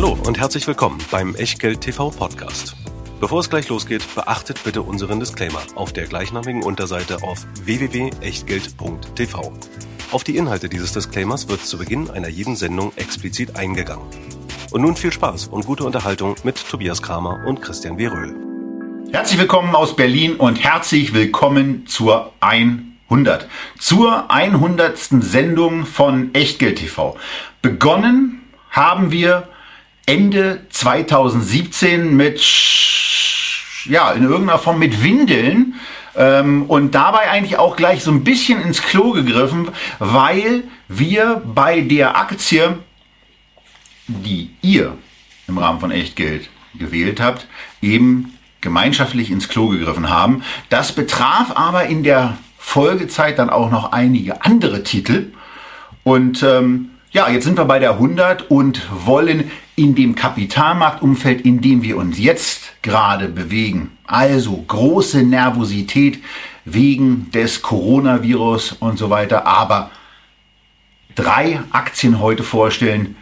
Hallo und herzlich willkommen beim Echtgeld TV Podcast. Bevor es gleich losgeht, beachtet bitte unseren Disclaimer auf der gleichnamigen Unterseite auf www.echtgeld.tv. Auf die Inhalte dieses Disclaimers wird zu Beginn einer jeden Sendung explizit eingegangen. Und nun viel Spaß und gute Unterhaltung mit Tobias Kramer und Christian W. Röhl. Herzlich willkommen aus Berlin und herzlich willkommen zur 100. Zur 100. Sendung von Echtgeld TV. Begonnen haben wir Ende 2017 mit, ja, in irgendeiner Form mit Windeln ähm, und dabei eigentlich auch gleich so ein bisschen ins Klo gegriffen, weil wir bei der Aktie, die ihr im Rahmen von Echtgeld gewählt habt, eben gemeinschaftlich ins Klo gegriffen haben. Das betraf aber in der Folgezeit dann auch noch einige andere Titel. Und ähm, ja, jetzt sind wir bei der 100 und wollen in dem Kapitalmarktumfeld, in dem wir uns jetzt gerade bewegen, also große Nervosität wegen des Coronavirus und so weiter, aber drei Aktien heute vorstellen,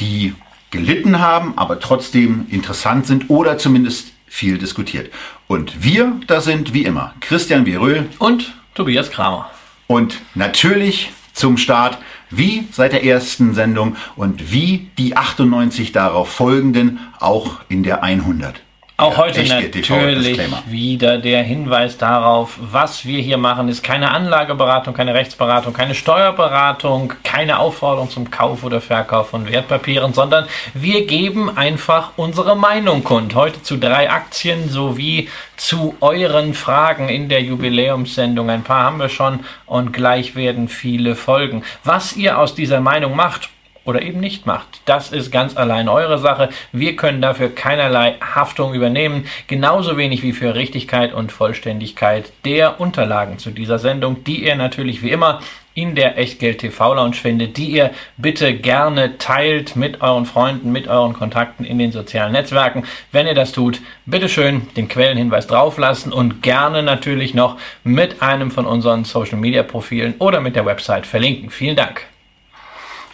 die gelitten haben, aber trotzdem interessant sind oder zumindest viel diskutiert. Und wir, das sind wie immer Christian Wieröhl und Tobias Kramer. Und natürlich zum Start, wie seit der ersten Sendung und wie die 98 darauf folgenden auch in der 100. Auch heute natürlich wieder der Hinweis darauf, was wir hier machen, ist keine Anlageberatung, keine Rechtsberatung, keine Steuerberatung, keine Aufforderung zum Kauf oder Verkauf von Wertpapieren, sondern wir geben einfach unsere Meinung kund. Heute zu drei Aktien sowie zu euren Fragen in der Jubiläumssendung. Ein paar haben wir schon und gleich werden viele folgen. Was ihr aus dieser Meinung macht, oder eben nicht macht. Das ist ganz allein eure Sache. Wir können dafür keinerlei Haftung übernehmen, genauso wenig wie für Richtigkeit und Vollständigkeit der Unterlagen zu dieser Sendung, die ihr natürlich wie immer in der Echtgeld TV Lounge findet, die ihr bitte gerne teilt mit euren Freunden, mit euren Kontakten in den sozialen Netzwerken. Wenn ihr das tut, bitteschön den Quellenhinweis drauflassen und gerne natürlich noch mit einem von unseren Social Media Profilen oder mit der Website verlinken. Vielen Dank.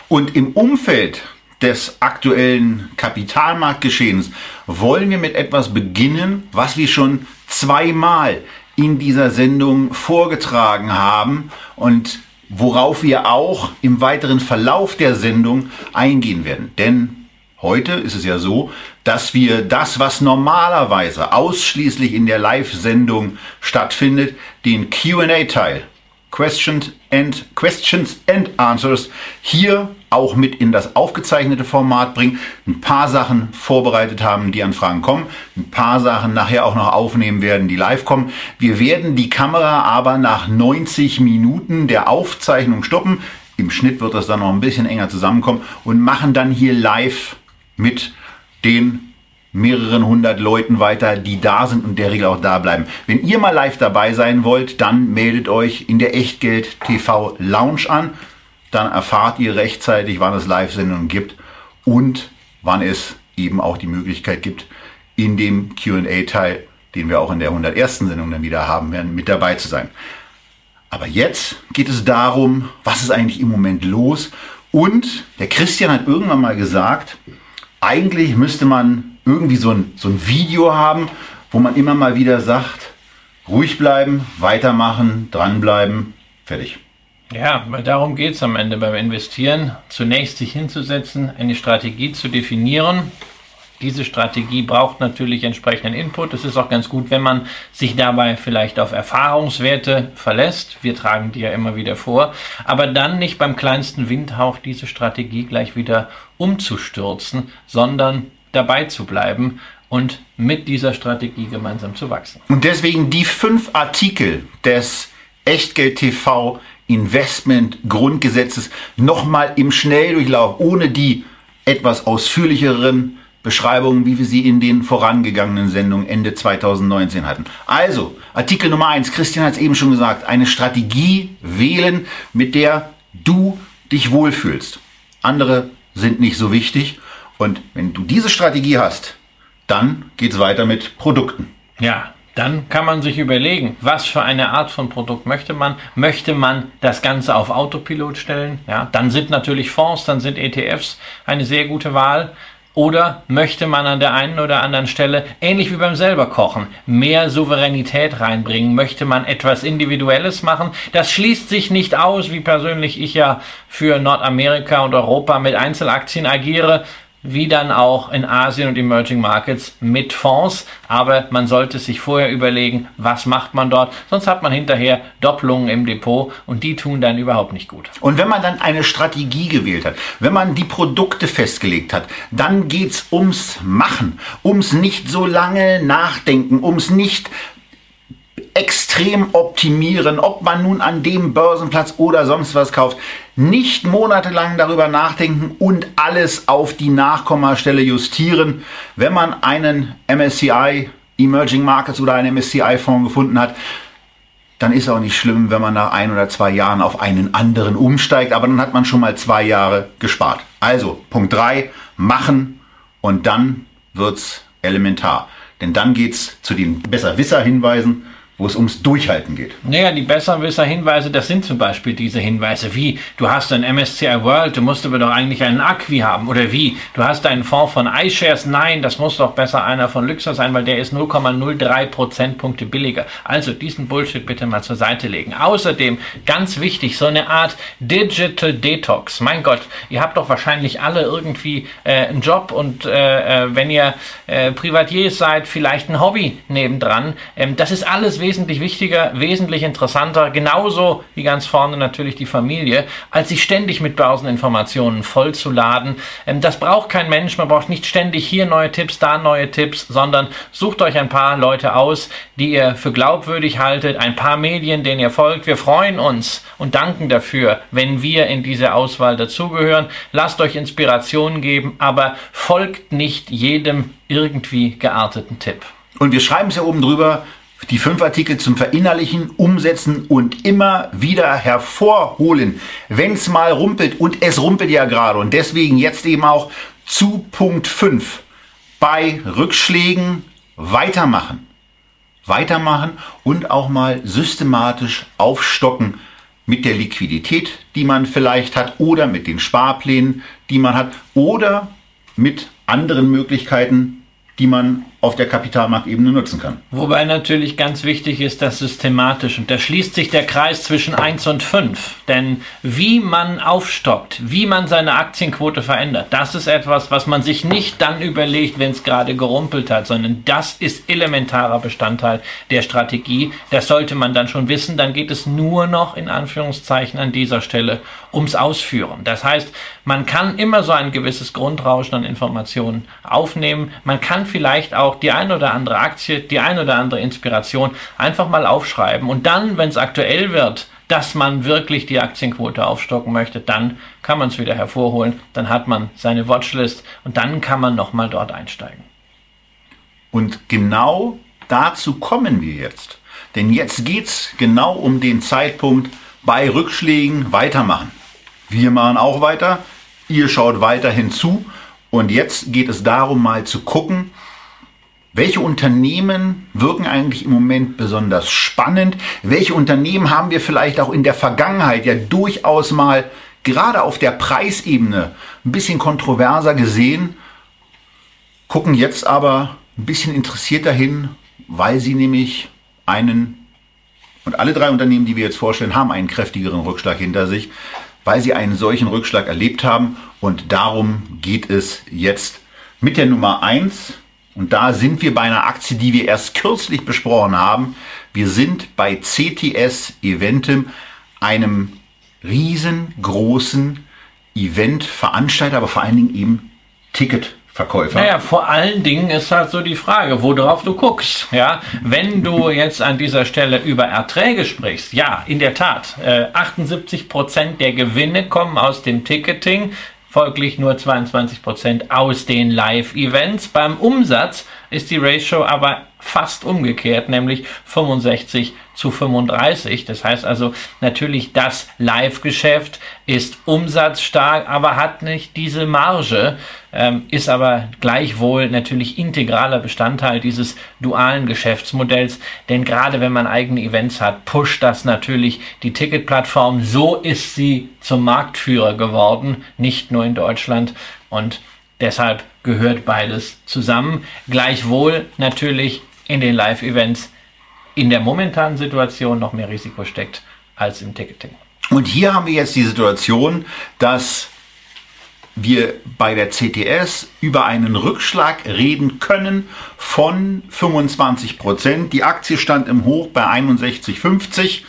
Und im Umfeld des aktuellen Kapitalmarktgeschehens wollen wir mit etwas beginnen, was wir schon zweimal in dieser Sendung vorgetragen haben und worauf wir auch im weiteren Verlauf der Sendung eingehen werden. Denn heute ist es ja so, dass wir das, was normalerweise ausschließlich in der Live-Sendung stattfindet, den QA-Teil Questions and, Questions and Answers hier auch mit in das aufgezeichnete Format bringen. Ein paar Sachen vorbereitet haben, die an Fragen kommen. Ein paar Sachen nachher auch noch aufnehmen werden, die live kommen. Wir werden die Kamera aber nach 90 Minuten der Aufzeichnung stoppen. Im Schnitt wird das dann noch ein bisschen enger zusammenkommen und machen dann hier live mit den mehreren hundert Leuten weiter, die da sind und der Regel auch da bleiben. Wenn ihr mal live dabei sein wollt, dann meldet euch in der Echtgeld TV Lounge an. Dann erfahrt ihr rechtzeitig, wann es Live-Sendungen gibt und wann es eben auch die Möglichkeit gibt, in dem QA-Teil, den wir auch in der 101. Sendung dann wieder haben werden, mit dabei zu sein. Aber jetzt geht es darum, was ist eigentlich im Moment los? Und der Christian hat irgendwann mal gesagt, eigentlich müsste man irgendwie so ein, so ein Video haben, wo man immer mal wieder sagt, ruhig bleiben, weitermachen, dranbleiben, fertig. Ja, weil darum geht es am Ende beim Investieren. Zunächst sich hinzusetzen, eine Strategie zu definieren. Diese Strategie braucht natürlich entsprechenden Input. Es ist auch ganz gut, wenn man sich dabei vielleicht auf Erfahrungswerte verlässt. Wir tragen die ja immer wieder vor. Aber dann nicht beim kleinsten Windhauch diese Strategie gleich wieder umzustürzen, sondern dabei zu bleiben und mit dieser Strategie gemeinsam zu wachsen. Und deswegen die fünf Artikel des Echtgeld TV Investment Grundgesetzes nochmal im Schnelldurchlauf, ohne die etwas ausführlicheren Beschreibungen, wie wir sie in den vorangegangenen Sendungen Ende 2019 hatten. Also, Artikel Nummer eins. Christian hat es eben schon gesagt, eine Strategie wählen, mit der du dich wohlfühlst. Andere sind nicht so wichtig und wenn du diese Strategie hast, dann geht es weiter mit Produkten. Ja, dann kann man sich überlegen, was für eine Art von Produkt möchte man. Möchte man das Ganze auf Autopilot stellen? Ja, dann sind natürlich Fonds, dann sind ETFs eine sehr gute Wahl. Oder möchte man an der einen oder anderen Stelle, ähnlich wie beim selber kochen, mehr Souveränität reinbringen? Möchte man etwas Individuelles machen? Das schließt sich nicht aus, wie persönlich ich ja für Nordamerika und Europa mit Einzelaktien agiere wie dann auch in Asien und Emerging Markets mit Fonds. Aber man sollte sich vorher überlegen, was macht man dort. Sonst hat man hinterher Doppelungen im Depot und die tun dann überhaupt nicht gut. Und wenn man dann eine Strategie gewählt hat, wenn man die Produkte festgelegt hat, dann geht's ums Machen, ums nicht so lange nachdenken, ums nicht extrem optimieren, ob man nun an dem Börsenplatz oder sonst was kauft. Nicht monatelang darüber nachdenken und alles auf die Nachkommastelle justieren. Wenn man einen MSCI Emerging Markets oder einen MSCI Fonds gefunden hat, dann ist auch nicht schlimm, wenn man nach ein oder zwei Jahren auf einen anderen umsteigt, aber dann hat man schon mal zwei Jahre gespart. Also Punkt drei machen und dann wird's elementar. Denn dann geht's zu den Besserwisser-Hinweisen wo es ums Durchhalten geht. Naja, die Besserwisser-Hinweise, das sind zum Beispiel diese Hinweise wie, du hast ein MSCI World, du musst aber doch eigentlich einen Acqui haben. Oder wie, du hast einen Fonds von iShares, nein, das muss doch besser einer von Luxor sein, weil der ist 0,03 Prozentpunkte billiger. Also diesen Bullshit bitte mal zur Seite legen. Außerdem, ganz wichtig, so eine Art Digital Detox. Mein Gott, ihr habt doch wahrscheinlich alle irgendwie äh, einen Job und äh, äh wenn ihr äh, Privatiers seid, vielleicht ein Hobby nebendran. Ähm, das ist alles wichtig wesentlich wichtiger, wesentlich interessanter, genauso wie ganz vorne natürlich die Familie, als sich ständig mit Börseninformationen vollzuladen. Ähm, das braucht kein Mensch, man braucht nicht ständig hier neue Tipps, da neue Tipps, sondern sucht euch ein paar Leute aus, die ihr für glaubwürdig haltet, ein paar Medien, denen ihr folgt. Wir freuen uns und danken dafür, wenn wir in diese Auswahl dazugehören. Lasst euch Inspirationen geben, aber folgt nicht jedem irgendwie gearteten Tipp. Und wir schreiben es ja oben drüber, die fünf Artikel zum Verinnerlichen, Umsetzen und immer wieder hervorholen, wenn es mal rumpelt. Und es rumpelt ja gerade. Und deswegen jetzt eben auch zu Punkt 5. Bei Rückschlägen weitermachen. Weitermachen und auch mal systematisch aufstocken mit der Liquidität, die man vielleicht hat oder mit den Sparplänen, die man hat oder mit anderen Möglichkeiten, die man auf der Kapitalmarktebene nutzen kann. Wobei natürlich ganz wichtig ist das systematisch und da schließt sich der Kreis zwischen 1 und 5. Denn wie man aufstockt, wie man seine Aktienquote verändert, das ist etwas, was man sich nicht dann überlegt, wenn es gerade gerumpelt hat, sondern das ist elementarer Bestandteil der Strategie. Das sollte man dann schon wissen. Dann geht es nur noch in Anführungszeichen an dieser Stelle ums Ausführen. Das heißt, man kann immer so ein gewisses Grundrauschen an Informationen aufnehmen. Man kann vielleicht auch die ein oder andere Aktie, die ein oder andere Inspiration einfach mal aufschreiben und dann, wenn es aktuell wird, dass man wirklich die Aktienquote aufstocken möchte, dann kann man es wieder hervorholen, dann hat man seine Watchlist und dann kann man nochmal dort einsteigen. Und genau dazu kommen wir jetzt. Denn jetzt geht es genau um den Zeitpunkt bei Rückschlägen weitermachen. Wir machen auch weiter, ihr schaut weiterhin zu und jetzt geht es darum mal zu gucken, welche Unternehmen wirken eigentlich im Moment besonders spannend? Welche Unternehmen haben wir vielleicht auch in der Vergangenheit ja durchaus mal gerade auf der Preisebene ein bisschen kontroverser gesehen, gucken jetzt aber ein bisschen interessiert dahin, weil sie nämlich einen, und alle drei Unternehmen, die wir jetzt vorstellen, haben einen kräftigeren Rückschlag hinter sich, weil sie einen solchen Rückschlag erlebt haben. Und darum geht es jetzt mit der Nummer eins und da sind wir bei einer Aktie, die wir erst kürzlich besprochen haben. Wir sind bei CTS Eventim, einem riesengroßen Eventveranstalter, aber vor allen Dingen eben Ticketverkäufer. Naja, vor allen Dingen ist halt so die Frage, worauf du guckst. Ja, wenn du jetzt an dieser Stelle über Erträge sprichst, ja, in der Tat, äh, 78 Prozent der Gewinne kommen aus dem Ticketing folglich nur 22% aus den Live-Events. Beim Umsatz ist die Ratio aber fast umgekehrt, nämlich 65 zu 35. Das heißt also natürlich, das Live-Geschäft ist umsatzstark, aber hat nicht diese Marge, ähm, ist aber gleichwohl natürlich integraler Bestandteil dieses dualen Geschäftsmodells. Denn gerade wenn man eigene Events hat, pusht das natürlich die Ticketplattform. So ist sie zum Marktführer geworden, nicht nur in Deutschland. Und Deshalb gehört beides zusammen. Gleichwohl natürlich in den Live-Events in der momentanen Situation noch mehr Risiko steckt als im Ticketing. Und hier haben wir jetzt die Situation, dass wir bei der CTS über einen Rückschlag reden können von 25 Prozent. Die Aktie stand im Hoch bei 61,50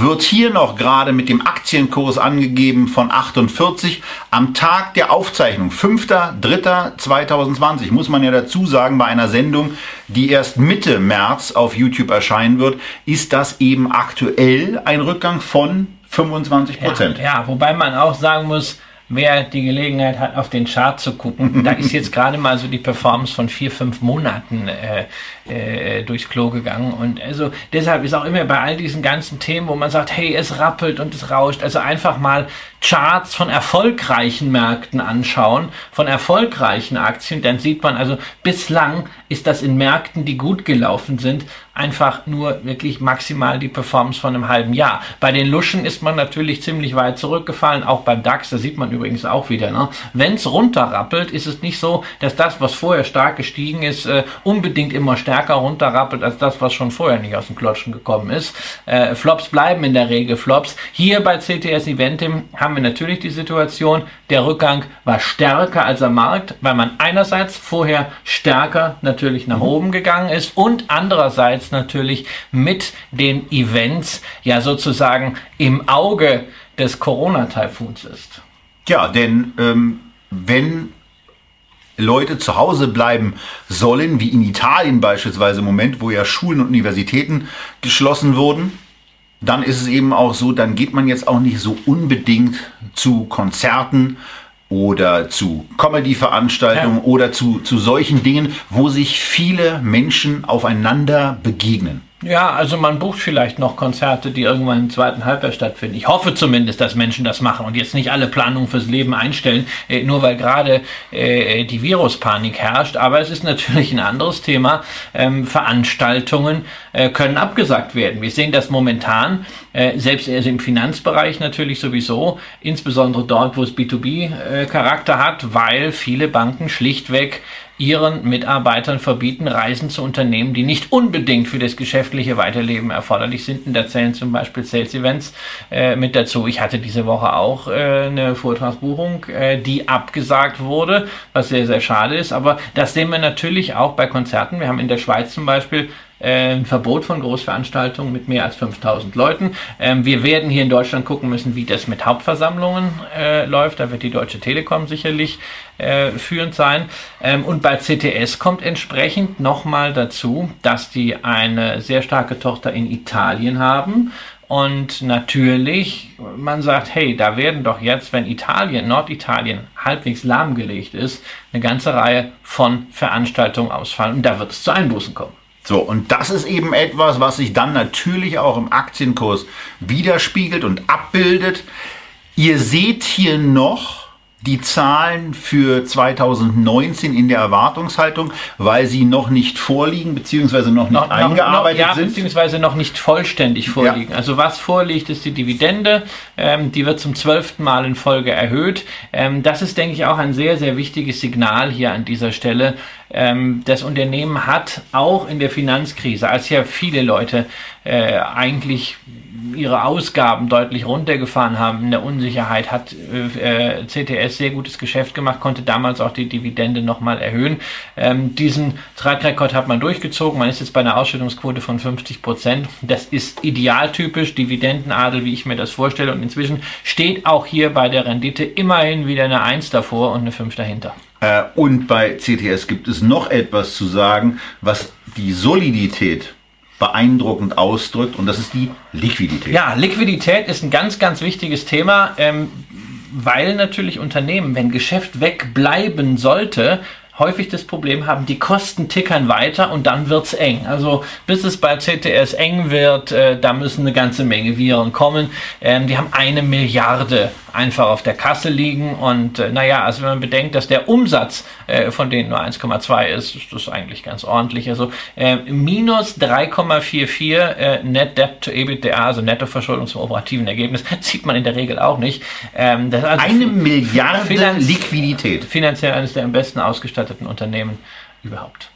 wird hier noch gerade mit dem Aktienkurs angegeben von 48 am Tag der Aufzeichnung, 5.3.2020, muss man ja dazu sagen, bei einer Sendung, die erst Mitte März auf YouTube erscheinen wird, ist das eben aktuell ein Rückgang von 25 Prozent. Ja, ja, wobei man auch sagen muss, wer die Gelegenheit hat, auf den Chart zu gucken, da ist jetzt gerade mal so die Performance von vier, fünf Monaten äh, äh, durchs Klo gegangen. Und also deshalb ist auch immer bei all diesen ganzen Themen, wo man sagt, hey, es rappelt und es rauscht, also einfach mal Charts von erfolgreichen Märkten anschauen, von erfolgreichen Aktien, dann sieht man also bislang ist das in Märkten, die gut gelaufen sind, einfach nur wirklich maximal die Performance von einem halben Jahr. Bei den Luschen ist man natürlich ziemlich weit zurückgefallen, auch beim DAX, da sieht man übrigens auch wieder. Ne? Wenn es runterrappelt, ist es nicht so, dass das, was vorher stark gestiegen ist, äh, unbedingt immer stärker runterrappelt als das, was schon vorher nicht aus dem Klotschen gekommen ist. Äh, Flops bleiben in der Regel Flops. Hier bei CTS Eventim haben wir natürlich die Situation, der Rückgang war stärker als am Markt, weil man einerseits vorher stärker natürlich nach mhm. oben gegangen ist und andererseits natürlich mit den Events ja sozusagen im Auge des Corona-Taifuns ist. Ja, denn ähm, wenn Leute zu Hause bleiben sollen, wie in Italien beispielsweise im Moment, wo ja Schulen und Universitäten geschlossen wurden, dann ist es eben auch so, dann geht man jetzt auch nicht so unbedingt zu Konzerten oder zu Comedy-Veranstaltungen ja. oder zu, zu solchen Dingen, wo sich viele Menschen aufeinander begegnen. Ja, also man bucht vielleicht noch Konzerte, die irgendwann im zweiten Halbjahr stattfinden. Ich hoffe zumindest, dass Menschen das machen und jetzt nicht alle Planungen fürs Leben einstellen, äh, nur weil gerade äh, die Viruspanik herrscht. Aber es ist natürlich ein anderes Thema. Ähm, Veranstaltungen äh, können abgesagt werden. Wir sehen das momentan, äh, selbst also im Finanzbereich natürlich sowieso, insbesondere dort, wo es B2B-Charakter äh, hat, weil viele Banken schlichtweg ihren Mitarbeitern verbieten, Reisen zu unternehmen, die nicht unbedingt für das geschäftliche Weiterleben erforderlich sind. Und da zählen zum Beispiel Sales Events äh, mit dazu. Ich hatte diese Woche auch äh, eine Vortragsbuchung, äh, die abgesagt wurde, was sehr, sehr schade ist. Aber das sehen wir natürlich auch bei Konzerten. Wir haben in der Schweiz zum Beispiel ein Verbot von Großveranstaltungen mit mehr als 5000 Leuten. Ähm, wir werden hier in Deutschland gucken müssen, wie das mit Hauptversammlungen äh, läuft. Da wird die Deutsche Telekom sicherlich äh, führend sein. Ähm, und bei CTS kommt entsprechend nochmal dazu, dass die eine sehr starke Tochter in Italien haben. Und natürlich, man sagt, hey, da werden doch jetzt, wenn Italien, Norditalien halbwegs lahmgelegt ist, eine ganze Reihe von Veranstaltungen ausfallen und da wird es zu Einbußen kommen. So, und das ist eben etwas, was sich dann natürlich auch im Aktienkurs widerspiegelt und abbildet. Ihr seht hier noch die Zahlen für 2019 in der Erwartungshaltung, weil sie noch nicht vorliegen, beziehungsweise noch nicht noch, eingearbeitet noch, ja, sind. Beziehungsweise noch nicht vollständig vorliegen. Ja. Also was vorliegt, ist die Dividende. Ähm, die wird zum zwölften Mal in Folge erhöht. Ähm, das ist, denke ich, auch ein sehr, sehr wichtiges Signal hier an dieser Stelle. Ähm, das Unternehmen hat auch in der Finanzkrise, als ja viele Leute äh, eigentlich ihre Ausgaben deutlich runtergefahren haben in der Unsicherheit, hat äh, äh CTS sehr gutes Geschäft gemacht, konnte damals auch die Dividende nochmal erhöhen. Ähm, diesen Trackrekord hat man durchgezogen. Man ist jetzt bei einer Ausschüttungsquote von 50 Prozent. Das ist idealtypisch, Dividendenadel, wie ich mir das vorstelle. Und inzwischen steht auch hier bei der Rendite immerhin wieder eine 1 davor und eine 5 dahinter. Äh, und bei CTS gibt es noch etwas zu sagen, was die Solidität beeindruckend ausdrückt und das ist die Liquidität. Ja, Liquidität ist ein ganz, ganz wichtiges Thema, ähm, weil natürlich Unternehmen, wenn Geschäft wegbleiben sollte, häufig das Problem haben, die Kosten tickern weiter und dann wird es eng. Also bis es bei CTS eng wird, äh, da müssen eine ganze Menge Viren kommen. Ähm, die haben eine Milliarde einfach auf der Kasse liegen und äh, naja, also wenn man bedenkt, dass der Umsatz äh, von denen nur 1,2 ist, ist das eigentlich ganz ordentlich. Also äh, minus 3,44 äh, Net Debt to EBITDA, also Nettoverschuldung zum operativen Ergebnis, sieht man in der Regel auch nicht. Ähm, also eine Milliarde Finanz Liquidität. Finanziell eines der am besten ausgestatteten Unternehmen überhaupt.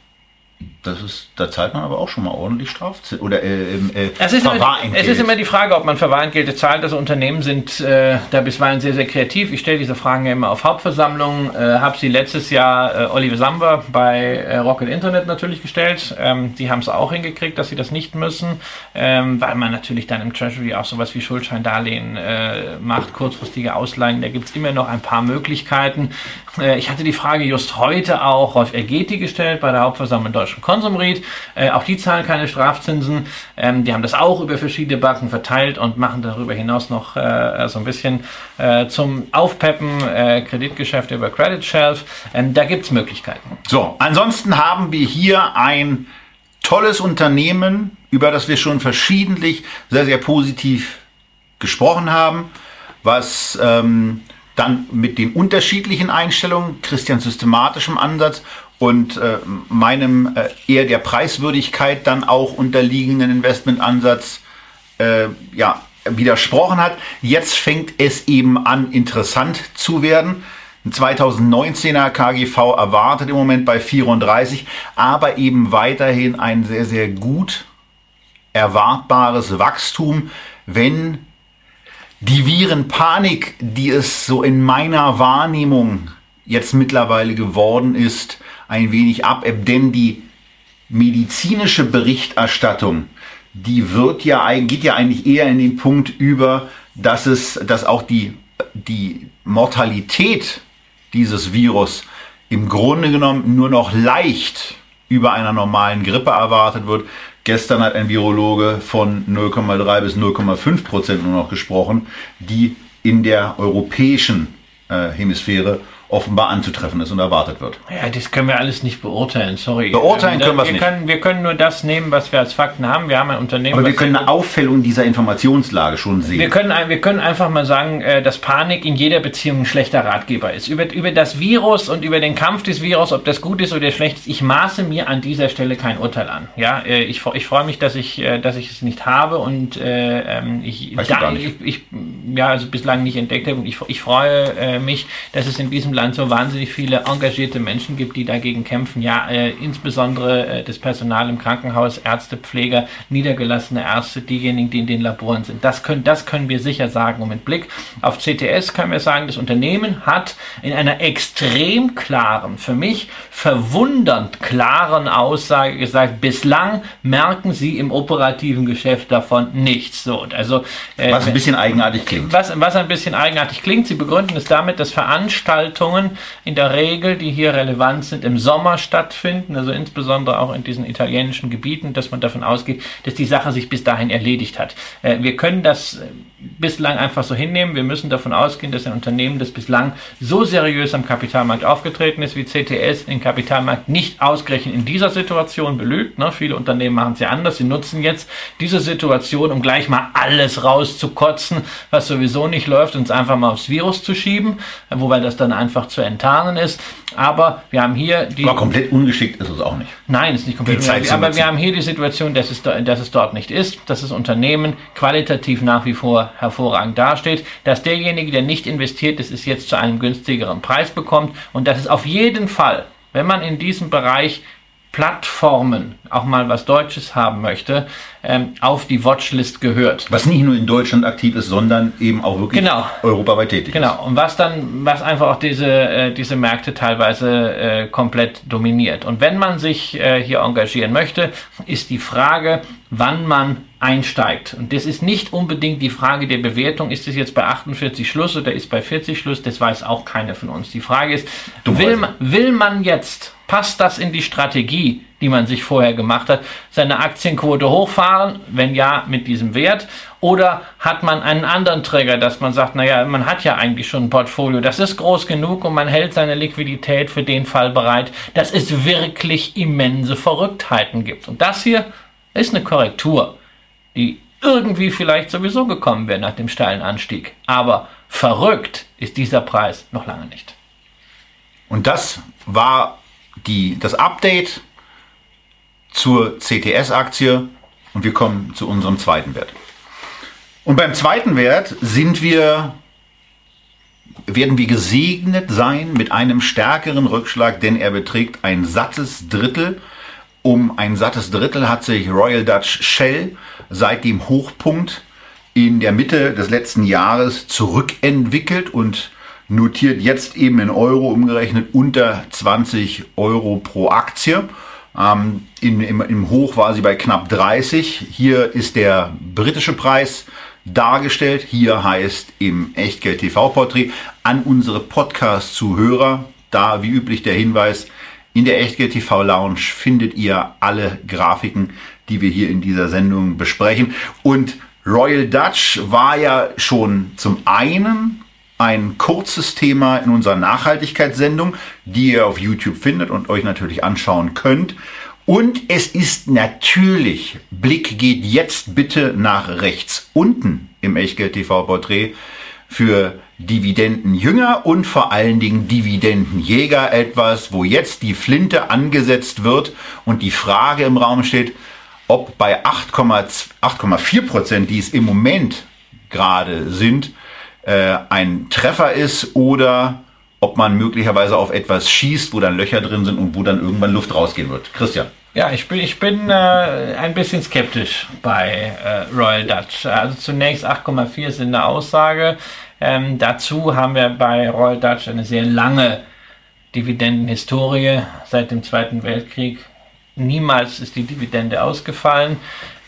Das ist, da zahlt man aber auch schon mal ordentlich Straf oder äh, äh, es, ist immer, es ist immer die Frage, ob man Verwahrentgelte zahlt. Also Unternehmen sind äh, da bisweilen sehr, sehr kreativ. Ich stelle diese Fragen ja immer auf Hauptversammlungen. Äh, habe sie letztes Jahr äh, Oliver Samba bei äh, Rocket Internet natürlich gestellt. Ähm, die haben es auch hingekriegt, dass sie das nicht müssen, ähm, weil man natürlich dann im Treasury auch sowas wie Schuldscheindarlehen äh, macht, kurzfristige Ausleihen. Da gibt es immer noch ein paar Möglichkeiten. Äh, ich hatte die Frage just heute auch Rolf Ergeti gestellt bei der Hauptversammlung Deutschen Konsumried. Äh, auch die zahlen keine Strafzinsen. Ähm, die haben das auch über verschiedene Banken verteilt und machen darüber hinaus noch äh, so ein bisschen äh, zum Aufpeppen äh, Kreditgeschäfte über Credit Shelf. Ähm, da gibt es Möglichkeiten. So, ansonsten haben wir hier ein tolles Unternehmen, über das wir schon verschiedentlich sehr, sehr positiv gesprochen haben, was ähm, dann mit den unterschiedlichen Einstellungen, Christian systematischem Ansatz und äh, meinem äh, eher der Preiswürdigkeit dann auch unterliegenden Investmentansatz äh, ja, widersprochen hat. Jetzt fängt es eben an, interessant zu werden. Ein 2019er KGV erwartet im Moment bei 34, aber eben weiterhin ein sehr, sehr gut erwartbares Wachstum, wenn die Virenpanik, die es so in meiner Wahrnehmung jetzt mittlerweile geworden ist, ein wenig abebbt, denn die medizinische Berichterstattung, die wird ja, geht ja eigentlich eher in den Punkt über, dass es, dass auch die, die Mortalität dieses Virus im Grunde genommen nur noch leicht über einer normalen Grippe erwartet wird. Gestern hat ein Virologe von 0,3 bis 0,5 Prozent nur noch gesprochen, die in der europäischen äh, Hemisphäre offenbar anzutreffen ist und erwartet wird. Ja, das können wir alles nicht beurteilen, sorry. Beurteilen können wir es nicht. Können, wir können nur das nehmen, was wir als Fakten haben. Wir haben ein Unternehmen. Aber wir können eine Auffällung dieser Informationslage schon sehen. Wir können, wir können einfach mal sagen, äh, dass Panik in jeder Beziehung ein schlechter Ratgeber ist. Über, über das Virus und über den Kampf des Virus, ob das gut ist oder schlecht ist, ich maße mir an dieser Stelle kein Urteil an. Ja, äh, ich, ich freue mich, dass ich, äh, dass ich es nicht habe und äh, ähm, ich, da, ich, ich, ja, also bislang nicht entdeckt habe und ich, ich freue mich, dass es in diesem Land so wahnsinnig viele engagierte Menschen gibt, die dagegen kämpfen. Ja, äh, insbesondere äh, das Personal im Krankenhaus, Ärzte, Pfleger, niedergelassene Ärzte, diejenigen, die in den Laboren sind. Das können, das können wir sicher sagen. Und mit Blick auf CTS können wir sagen, das Unternehmen hat in einer extrem klaren, für mich verwundernd klaren Aussage gesagt, bislang merken sie im operativen Geschäft davon nichts. So, also, äh, was ein bisschen eigenartig klingt. Was, was ein bisschen eigenartig klingt. Sie begründen es damit, dass Veranstaltungen in der Regel, die hier relevant sind, im Sommer stattfinden, also insbesondere auch in diesen italienischen Gebieten, dass man davon ausgeht, dass die Sache sich bis dahin erledigt hat. Äh, wir können das äh, bislang einfach so hinnehmen. Wir müssen davon ausgehen, dass ein Unternehmen, das bislang so seriös am Kapitalmarkt aufgetreten ist wie CTS, den Kapitalmarkt nicht ausgerechnet in dieser Situation belügt. Ne? Viele Unternehmen machen es ja anders. Sie nutzen jetzt diese Situation, um gleich mal alles rauszukotzen, was sowieso nicht läuft, und es einfach mal aufs Virus zu schieben, wobei das dann einfach zu enttarnen ist. Aber wir haben hier die. Aber komplett ungeschickt ist es auch nicht. Nein, ist nicht komplett ungeschickt. Aber wir haben hier die Situation, dass es, dass es dort nicht ist, dass das Unternehmen qualitativ nach wie vor hervorragend dasteht, dass derjenige, der nicht investiert ist, es jetzt zu einem günstigeren Preis bekommt und dass es auf jeden Fall, wenn man in diesem Bereich Plattformen auch mal was Deutsches haben möchte, ähm, auf die Watchlist gehört. Was nicht nur in Deutschland aktiv ist, sondern eben auch wirklich genau. europaweit tätig genau. ist. Genau, und was dann, was einfach auch diese, äh, diese Märkte teilweise äh, komplett dominiert. Und wenn man sich äh, hier engagieren möchte, ist die Frage, wann man einsteigt. Und das ist nicht unbedingt die Frage der Bewertung, ist es jetzt bei 48 Schluss oder ist bei 40 Schluss, das weiß auch keiner von uns. Die Frage ist, will man, will man jetzt Passt das in die Strategie, die man sich vorher gemacht hat, seine Aktienquote hochfahren? Wenn ja, mit diesem Wert. Oder hat man einen anderen Träger, dass man sagt, naja, man hat ja eigentlich schon ein Portfolio, das ist groß genug und man hält seine Liquidität für den Fall bereit, dass es wirklich immense Verrücktheiten gibt. Und das hier ist eine Korrektur, die irgendwie vielleicht sowieso gekommen wäre nach dem steilen Anstieg. Aber verrückt ist dieser Preis noch lange nicht. Und das war die, das Update zur CTS-Aktie und wir kommen zu unserem zweiten Wert. Und beim zweiten Wert sind wir, werden wir gesegnet sein mit einem stärkeren Rückschlag, denn er beträgt ein sattes Drittel. Um ein sattes Drittel hat sich Royal Dutch Shell seit dem Hochpunkt in der Mitte des letzten Jahres zurückentwickelt und notiert jetzt eben in Euro umgerechnet unter 20 Euro pro Aktie. Ähm, in, im, Im Hoch war sie bei knapp 30. Hier ist der britische Preis dargestellt. Hier heißt im Echtgeld TV Porträt an unsere Podcast-Zuhörer, da wie üblich der Hinweis, in der Echtgeld TV Lounge findet ihr alle Grafiken, die wir hier in dieser Sendung besprechen. Und Royal Dutch war ja schon zum einen ein kurzes Thema in unserer Nachhaltigkeitssendung, die ihr auf YouTube findet und euch natürlich anschauen könnt. Und es ist natürlich, Blick geht jetzt bitte nach rechts unten im Echtgeld TV Porträt für Dividendenjünger und vor allen Dingen Dividendenjäger etwas, wo jetzt die Flinte angesetzt wird und die Frage im Raum steht, ob bei 8,4 Prozent, die es im Moment gerade sind, äh, ein Treffer ist oder ob man möglicherweise auf etwas schießt, wo dann Löcher drin sind und wo dann irgendwann Luft rausgehen wird. Christian. Ja, ich bin, ich bin äh, ein bisschen skeptisch bei äh, Royal Dutch. Also zunächst 8,4 ist eine Aussage. Ähm, dazu haben wir bei Royal Dutch eine sehr lange Dividendenhistorie seit dem Zweiten Weltkrieg. Niemals ist die Dividende ausgefallen.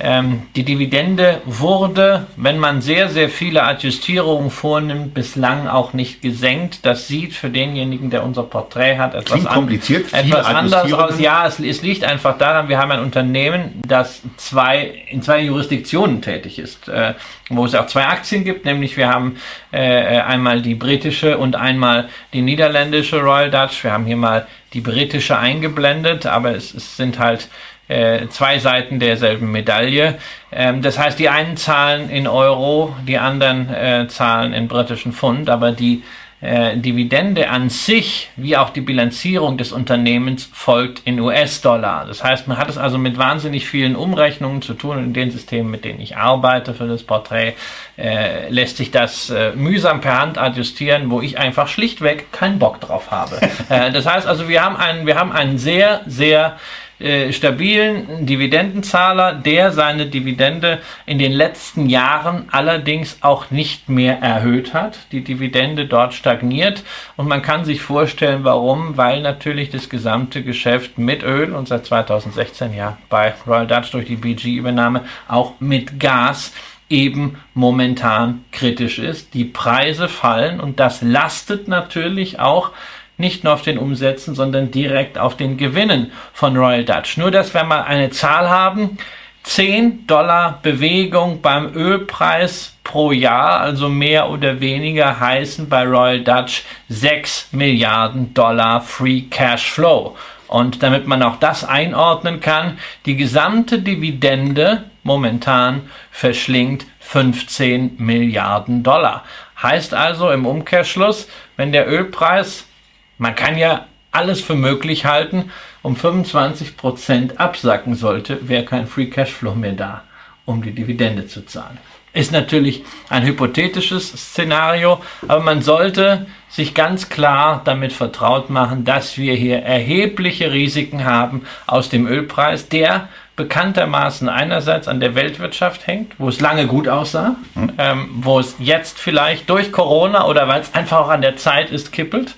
Ähm, die Dividende wurde, wenn man sehr, sehr viele Adjustierungen vornimmt, bislang auch nicht gesenkt. Das sieht für denjenigen, der unser Porträt hat, etwas, an, kompliziert, etwas anders aus. Ja, es, es, liegt einfach daran, wir haben ein Unternehmen, das zwei, in zwei Jurisdiktionen tätig ist, äh, wo es auch zwei Aktien gibt, nämlich wir haben äh, einmal die britische und einmal die niederländische Royal Dutch. Wir haben hier mal die britische eingeblendet, aber es, es sind halt äh, zwei Seiten derselben Medaille. Ähm, das heißt, die einen zahlen in Euro, die anderen äh, zahlen in britischen Pfund, aber die äh, Dividende an sich, wie auch die Bilanzierung des Unternehmens, folgt in US-Dollar. Das heißt, man hat es also mit wahnsinnig vielen Umrechnungen zu tun. In den Systemen, mit denen ich arbeite für das Porträt, äh, lässt sich das äh, mühsam per Hand adjustieren, wo ich einfach schlichtweg keinen Bock drauf habe. Äh, das heißt also, wir haben einen, wir haben einen sehr, sehr äh, stabilen Dividendenzahler, der seine Dividende in den letzten Jahren allerdings auch nicht mehr erhöht hat. Die Dividende dort stagniert und man kann sich vorstellen, warum, weil natürlich das gesamte Geschäft mit Öl und seit 2016 ja bei Royal Dutch durch die BG-Übernahme auch mit Gas eben momentan kritisch ist. Die Preise fallen und das lastet natürlich auch nicht nur auf den Umsätzen, sondern direkt auf den Gewinnen von Royal Dutch. Nur, dass wir mal eine Zahl haben, 10 Dollar Bewegung beim Ölpreis pro Jahr, also mehr oder weniger, heißen bei Royal Dutch 6 Milliarden Dollar Free Cash Flow. Und damit man auch das einordnen kann, die gesamte Dividende momentan verschlingt 15 Milliarden Dollar. Heißt also im Umkehrschluss, wenn der Ölpreis man kann ja alles für möglich halten, um 25% absacken sollte, wäre kein Free Cashflow mehr da, um die Dividende zu zahlen. Ist natürlich ein hypothetisches Szenario, aber man sollte sich ganz klar damit vertraut machen, dass wir hier erhebliche Risiken haben aus dem Ölpreis, der bekanntermaßen einerseits an der Weltwirtschaft hängt, wo es lange gut aussah, mhm. ähm, wo es jetzt vielleicht durch Corona oder weil es einfach auch an der Zeit ist, kippelt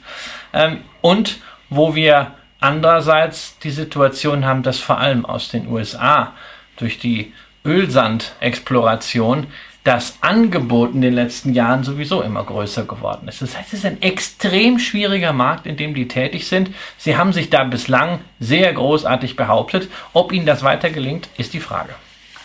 und wo wir andererseits die Situation haben, dass vor allem aus den USA durch die Ölsandexploration das Angebot in den letzten Jahren sowieso immer größer geworden ist. Das heißt, es ist ein extrem schwieriger Markt, in dem die tätig sind. Sie haben sich da bislang sehr großartig behauptet. Ob ihnen das weiter gelingt, ist die Frage.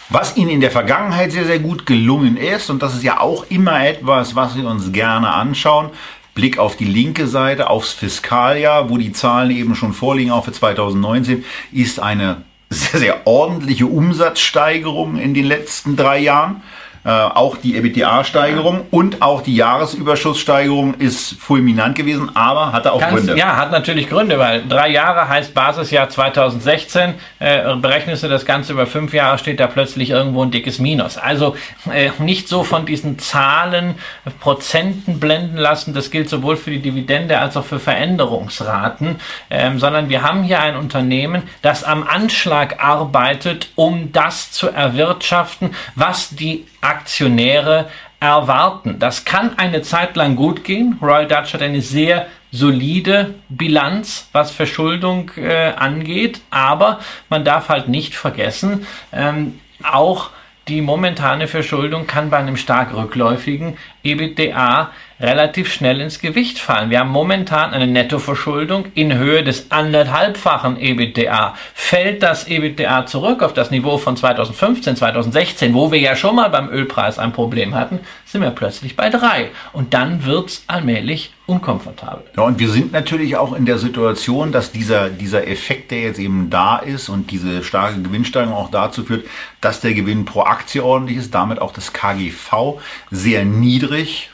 Was Ihnen in der Vergangenheit sehr, sehr gut gelungen ist, und das ist ja auch immer etwas, was wir uns gerne anschauen, Blick auf die linke Seite, aufs Fiskaljahr, wo die Zahlen eben schon vorliegen, auch für 2019, ist eine sehr, sehr ordentliche Umsatzsteigerung in den letzten drei Jahren. Äh, auch die EBITDA-Steigerung und auch die Jahresüberschusssteigerung ist fulminant gewesen, aber hatte auch Kannst, Gründe. Ja, hat natürlich Gründe, weil drei Jahre heißt Basisjahr 2016. Äh, berechnest du das Ganze über fünf Jahre, steht da plötzlich irgendwo ein dickes Minus. Also äh, nicht so von diesen Zahlen, Prozenten blenden lassen. Das gilt sowohl für die Dividende als auch für Veränderungsraten, ähm, sondern wir haben hier ein Unternehmen, das am Anschlag arbeitet, um das zu erwirtschaften, was die Aktionäre erwarten. Das kann eine Zeit lang gut gehen. Royal Dutch hat eine sehr solide Bilanz, was Verschuldung äh, angeht, aber man darf halt nicht vergessen, ähm, auch die momentane Verschuldung kann bei einem stark rückläufigen EBITDA relativ schnell ins Gewicht fallen. Wir haben momentan eine Nettoverschuldung in Höhe des anderthalbfachen EBITDA. Fällt das EBITDA zurück auf das Niveau von 2015, 2016, wo wir ja schon mal beim Ölpreis ein Problem hatten, sind wir plötzlich bei drei. Und dann wird's allmählich unkomfortabel. Ja, und wir sind natürlich auch in der Situation, dass dieser, dieser Effekt, der jetzt eben da ist und diese starke Gewinnsteigerung auch dazu führt, dass der Gewinn pro Aktie ordentlich ist, damit auch das KGV sehr niedrig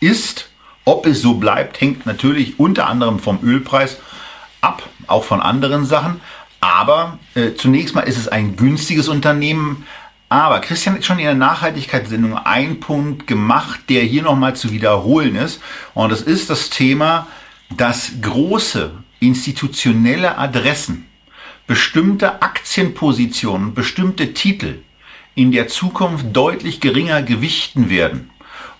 ist. Ob es so bleibt, hängt natürlich unter anderem vom Ölpreis ab, auch von anderen Sachen. Aber äh, zunächst mal ist es ein günstiges Unternehmen. Aber Christian hat schon in der Nachhaltigkeitssendung einen Punkt gemacht, der hier nochmal zu wiederholen ist. Und das ist das Thema, dass große institutionelle Adressen bestimmte Aktienpositionen, bestimmte Titel in der Zukunft deutlich geringer gewichten werden.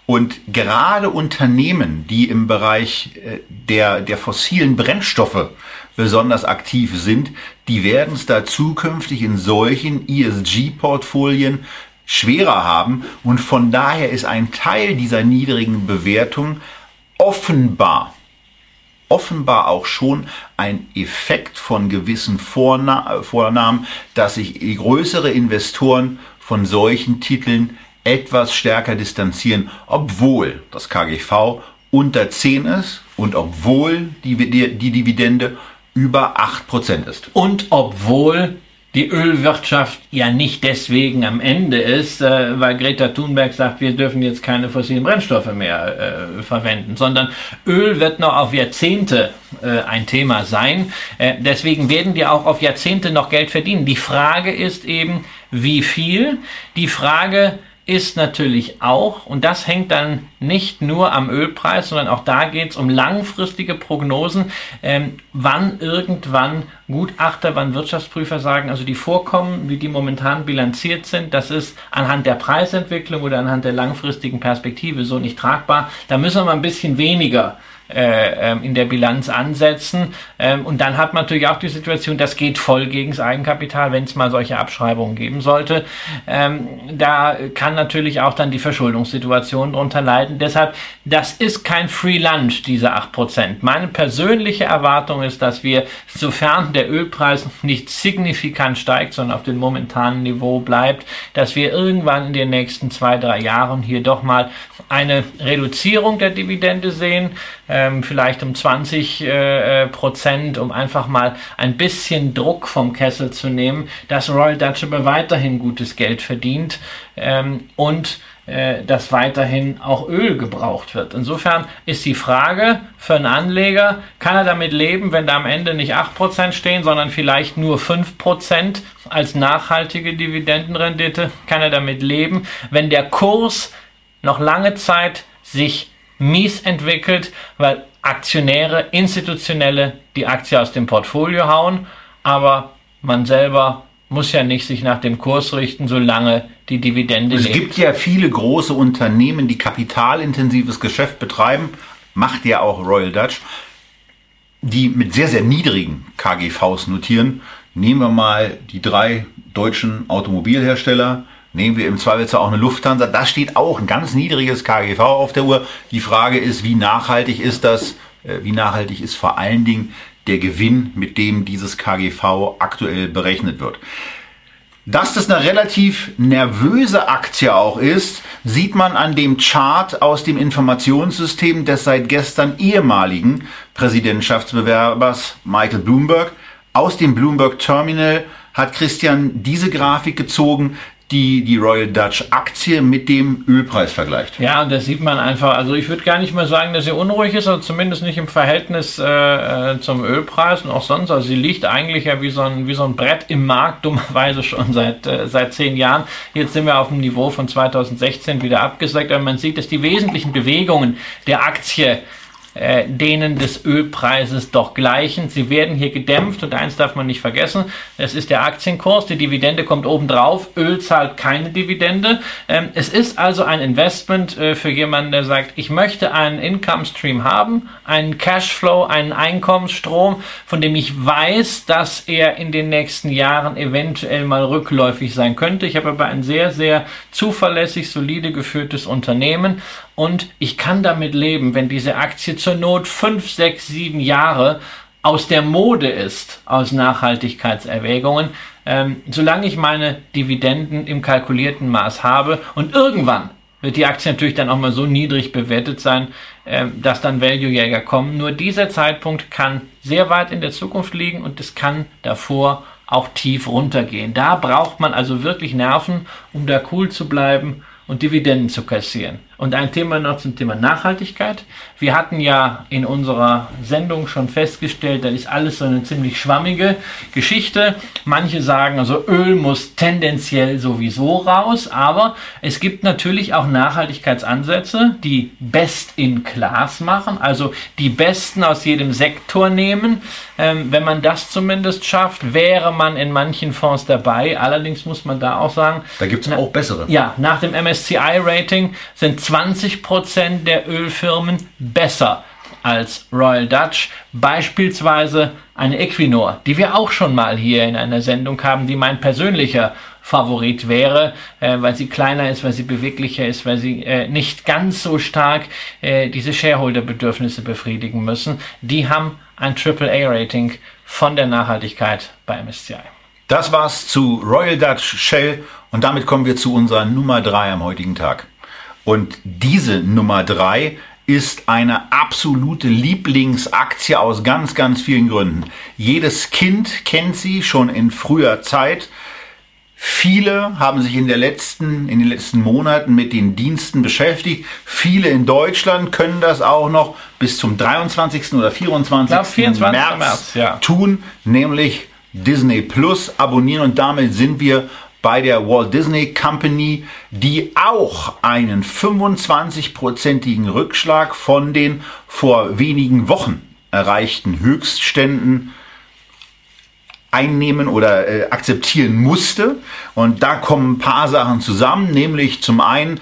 Und gerade Unternehmen, die im Bereich äh, der, der fossilen Brennstoffe besonders aktiv sind, die werden es da zukünftig in solchen ESG-Portfolien schwerer haben. Und von daher ist ein Teil dieser niedrigen Bewertung offenbar, offenbar auch schon ein Effekt von gewissen Vornahmen, dass sich größere Investoren von solchen Titeln etwas stärker distanzieren, obwohl das KGV unter 10 ist und obwohl die, die, Dividende über 8% ist. Und obwohl die Ölwirtschaft ja nicht deswegen am Ende ist, äh, weil Greta Thunberg sagt, wir dürfen jetzt keine fossilen Brennstoffe mehr äh, verwenden, sondern Öl wird noch auf Jahrzehnte äh, ein Thema sein. Äh, deswegen werden die auch auf Jahrzehnte noch Geld verdienen. Die Frage ist eben, wie viel? Die Frage ist natürlich auch, und das hängt dann nicht nur am Ölpreis, sondern auch da geht es um langfristige Prognosen, ähm, wann irgendwann Gutachter, wann Wirtschaftsprüfer sagen, also die Vorkommen, wie die momentan bilanziert sind, das ist anhand der Preisentwicklung oder anhand der langfristigen Perspektive so nicht tragbar. Da müssen wir mal ein bisschen weniger äh, ähm, in der Bilanz ansetzen. Ähm, und dann hat man natürlich auch die Situation, das geht voll gegen das Eigenkapital, wenn es mal solche Abschreibungen geben sollte. Ähm, da kann natürlich auch dann die Verschuldungssituation darunter leiden. Deshalb, das ist kein Free Lunch, diese 8%. Meine persönliche Erwartung ist, dass wir, sofern der Ölpreis nicht signifikant steigt, sondern auf dem momentanen Niveau bleibt, dass wir irgendwann in den nächsten zwei, drei Jahren hier doch mal eine Reduzierung der Dividende sehen ähm, vielleicht um 20 äh, äh, Prozent, um einfach mal ein bisschen Druck vom Kessel zu nehmen, dass Royal Dutch aber weiterhin gutes Geld verdient ähm, und äh, dass weiterhin auch Öl gebraucht wird. Insofern ist die Frage für einen Anleger, kann er damit leben, wenn da am Ende nicht 8% stehen, sondern vielleicht nur 5% als nachhaltige Dividendenrendite? Kann er damit leben, wenn der Kurs noch lange Zeit sich mies entwickelt, weil Aktionäre, institutionelle die Aktie aus dem Portfolio hauen, aber man selber muss ja nicht sich nach dem Kurs richten, solange die Dividende Es lebt. gibt ja viele große Unternehmen, die kapitalintensives Geschäft betreiben, macht ja auch Royal Dutch, die mit sehr, sehr niedrigen KGVs notieren. Nehmen wir mal die drei deutschen Automobilhersteller, Nehmen wir im Zweifelsfall auch eine Lufthansa. Da steht auch ein ganz niedriges KGV auf der Uhr. Die Frage ist, wie nachhaltig ist das? Äh, wie nachhaltig ist vor allen Dingen der Gewinn, mit dem dieses KGV aktuell berechnet wird? Dass das eine relativ nervöse Aktie auch ist, sieht man an dem Chart aus dem Informationssystem des seit gestern ehemaligen Präsidentschaftsbewerbers Michael Bloomberg. Aus dem Bloomberg Terminal hat Christian diese Grafik gezogen, die die Royal Dutch Aktie mit dem Ölpreis vergleicht. Ja, und das sieht man einfach. Also ich würde gar nicht mal sagen, dass sie unruhig ist, also zumindest nicht im Verhältnis äh, äh, zum Ölpreis und auch sonst. Also sie liegt eigentlich ja wie so ein, wie so ein Brett im Markt, dummerweise schon seit, äh, seit zehn Jahren. Jetzt sind wir auf dem Niveau von 2016 wieder abgesagt, aber man sieht, dass die wesentlichen Bewegungen der Aktie äh, denen des Ölpreises doch gleichen. Sie werden hier gedämpft und eins darf man nicht vergessen, es ist der Aktienkurs, die Dividende kommt obendrauf, Öl zahlt keine Dividende. Ähm, es ist also ein Investment äh, für jemanden, der sagt, ich möchte einen Income Stream haben, einen Cashflow, einen Einkommensstrom, von dem ich weiß, dass er in den nächsten Jahren eventuell mal rückläufig sein könnte. Ich habe aber ein sehr, sehr zuverlässig, solide geführtes Unternehmen und ich kann damit leben, wenn diese Aktie zur Not fünf, sechs, sieben Jahre aus der Mode ist, aus Nachhaltigkeitserwägungen, ähm, solange ich meine Dividenden im kalkulierten Maß habe und irgendwann wird die Aktie natürlich dann auch mal so niedrig bewertet sein, äh, dass dann Value-Jäger kommen. Nur dieser Zeitpunkt kann sehr weit in der Zukunft liegen und es kann davor auch tief runtergehen. Da braucht man also wirklich Nerven, um da cool zu bleiben und Dividenden zu kassieren. Und ein Thema noch zum Thema Nachhaltigkeit. Wir hatten ja in unserer Sendung schon festgestellt, das ist alles so eine ziemlich schwammige Geschichte. Manche sagen, also Öl muss tendenziell sowieso raus, aber es gibt natürlich auch Nachhaltigkeitsansätze, die best in class machen, also die besten aus jedem Sektor nehmen. Ähm, wenn man das zumindest schafft, wäre man in manchen Fonds dabei. Allerdings muss man da auch sagen, da gibt es auch bessere. Ja, nach dem MSCI-Rating sind 20% der Ölfirmen besser als Royal Dutch. Beispielsweise eine Equinor, die wir auch schon mal hier in einer Sendung haben, die mein persönlicher Favorit wäre, äh, weil sie kleiner ist, weil sie beweglicher ist, weil sie äh, nicht ganz so stark äh, diese Shareholder-Bedürfnisse befriedigen müssen. Die haben ein AAA-Rating von der Nachhaltigkeit bei MSCI. Das war's zu Royal Dutch Shell und damit kommen wir zu unserer Nummer drei am heutigen Tag. Und diese Nummer drei ist eine absolute Lieblingsaktie aus ganz, ganz vielen Gründen. Jedes Kind kennt sie schon in früher Zeit. Viele haben sich in, der letzten, in den letzten Monaten mit den Diensten beschäftigt. Viele in Deutschland können das auch noch bis zum 23. oder 24. Glaub, 24. März, März ja. tun, nämlich Disney Plus abonnieren und damit sind wir bei der Walt Disney Company, die auch einen 25-prozentigen Rückschlag von den vor wenigen Wochen erreichten Höchstständen einnehmen oder äh, akzeptieren musste. Und da kommen ein paar Sachen zusammen, nämlich zum einen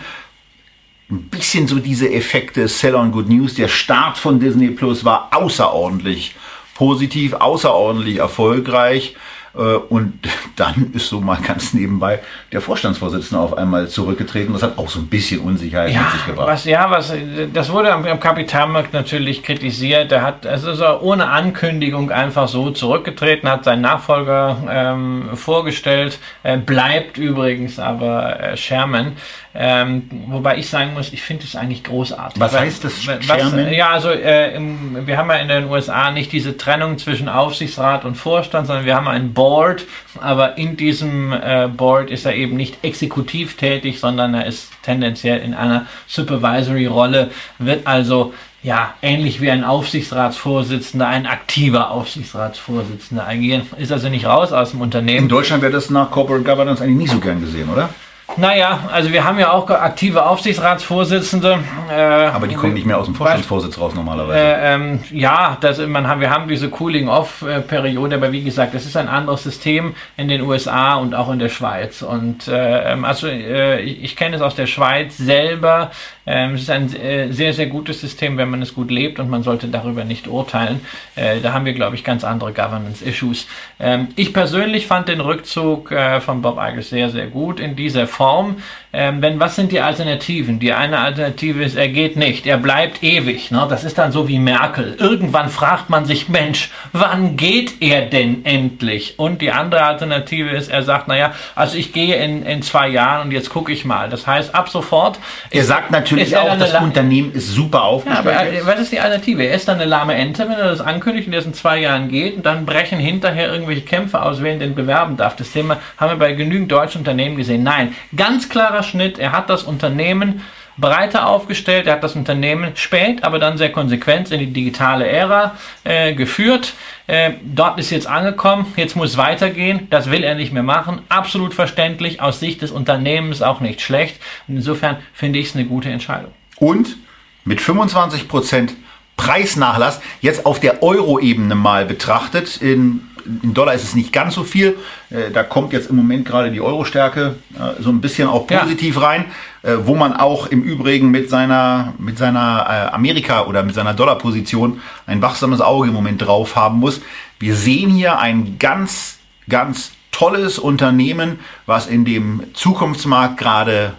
ein bisschen so diese Effekte Sell on Good News. Der Start von Disney Plus war außerordentlich positiv, außerordentlich erfolgreich. Äh, und dann ist so mal ganz nebenbei der Vorstandsvorsitzende auf einmal zurückgetreten. Das hat auch so ein bisschen Unsicherheit ja, mit sich gebracht. Was, ja, was, das wurde am, am Kapitalmarkt natürlich kritisiert. Er hat, es ist ohne Ankündigung einfach so zurückgetreten, hat seinen Nachfolger ähm, vorgestellt, äh, bleibt übrigens aber äh, Sherman. Ähm, wobei ich sagen muss, ich finde es eigentlich großartig. Was heißt das? Was, ja, also äh, im, wir haben ja in den USA nicht diese Trennung zwischen Aufsichtsrat und Vorstand, sondern wir haben ein Board, aber in diesem äh, Board ist er eben nicht exekutiv tätig, sondern er ist tendenziell in einer Supervisory-Rolle, wird also ja, ähnlich wie ein Aufsichtsratsvorsitzender, ein aktiver Aufsichtsratsvorsitzender agieren. Ist also nicht raus aus dem Unternehmen. In Deutschland wäre das nach Corporate Governance eigentlich nicht so gern gesehen, oder? Naja, also wir haben ja auch aktive Aufsichtsratsvorsitzende. Äh, Aber die kommen nicht mehr aus dem Vorstandsvorsitz raus normalerweise. Äh, ähm, ja, das, man haben, wir haben diese Cooling-Off-Periode, aber wie gesagt, das ist ein anderes System in den USA und auch in der Schweiz. Und äh, ähm, also äh, ich kenne es aus der Schweiz selber. Ähm, es ist ein äh, sehr, sehr gutes System, wenn man es gut lebt und man sollte darüber nicht urteilen. Äh, da haben wir, glaube ich, ganz andere Governance-Issues. Ähm, ich persönlich fand den Rückzug von Bob Iger sehr, sehr gut in dieser Form. Ähm, wenn, was sind die Alternativen? Die eine Alternative ist, er geht nicht, er bleibt ewig. Ne? Das ist dann so wie Merkel. Irgendwann fragt man sich, Mensch, wann geht er denn endlich? Und die andere Alternative ist, er sagt, naja, also ich gehe in, in zwei Jahren und jetzt gucke ich mal. Das heißt, ab sofort. Er sagt natürlich auch, das Unternehmen ist super aufgestellt. Ja, aber was ist die Alternative? Er ist dann eine lahme Ente, wenn er das ankündigt und er in zwei Jahren geht und dann brechen hinterher irgendwelche Kämpfe aus, wer ihn denn bewerben darf. Das Thema haben wir bei genügend deutschen Unternehmen gesehen. Nein, ganz klarer Schnitt. Er hat das Unternehmen breiter aufgestellt. Er hat das Unternehmen spät, aber dann sehr konsequent in die digitale Ära äh, geführt. Äh, dort ist jetzt angekommen. Jetzt muss weitergehen. Das will er nicht mehr machen. Absolut verständlich. Aus Sicht des Unternehmens auch nicht schlecht. Insofern finde ich es eine gute Entscheidung. Und mit 25 Prozent Preisnachlass jetzt auf der Euro-Ebene mal betrachtet. In in Dollar ist es nicht ganz so viel. Äh, da kommt jetzt im Moment gerade die Euro-Stärke äh, so ein bisschen auch positiv ja. rein, äh, wo man auch im Übrigen mit seiner, mit seiner Amerika- oder mit seiner Dollarposition ein wachsames Auge im Moment drauf haben muss. Wir sehen hier ein ganz, ganz tolles Unternehmen, was in dem Zukunftsmarkt gerade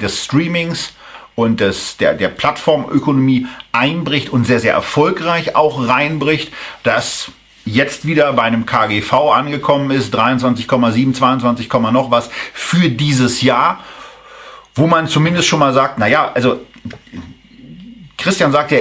des Streamings und des, der, der Plattformökonomie einbricht und sehr, sehr erfolgreich auch reinbricht. Das jetzt wieder bei einem KGV angekommen ist, 23,7, 22, noch was für dieses Jahr, wo man zumindest schon mal sagt, naja, also Christian sagt ja,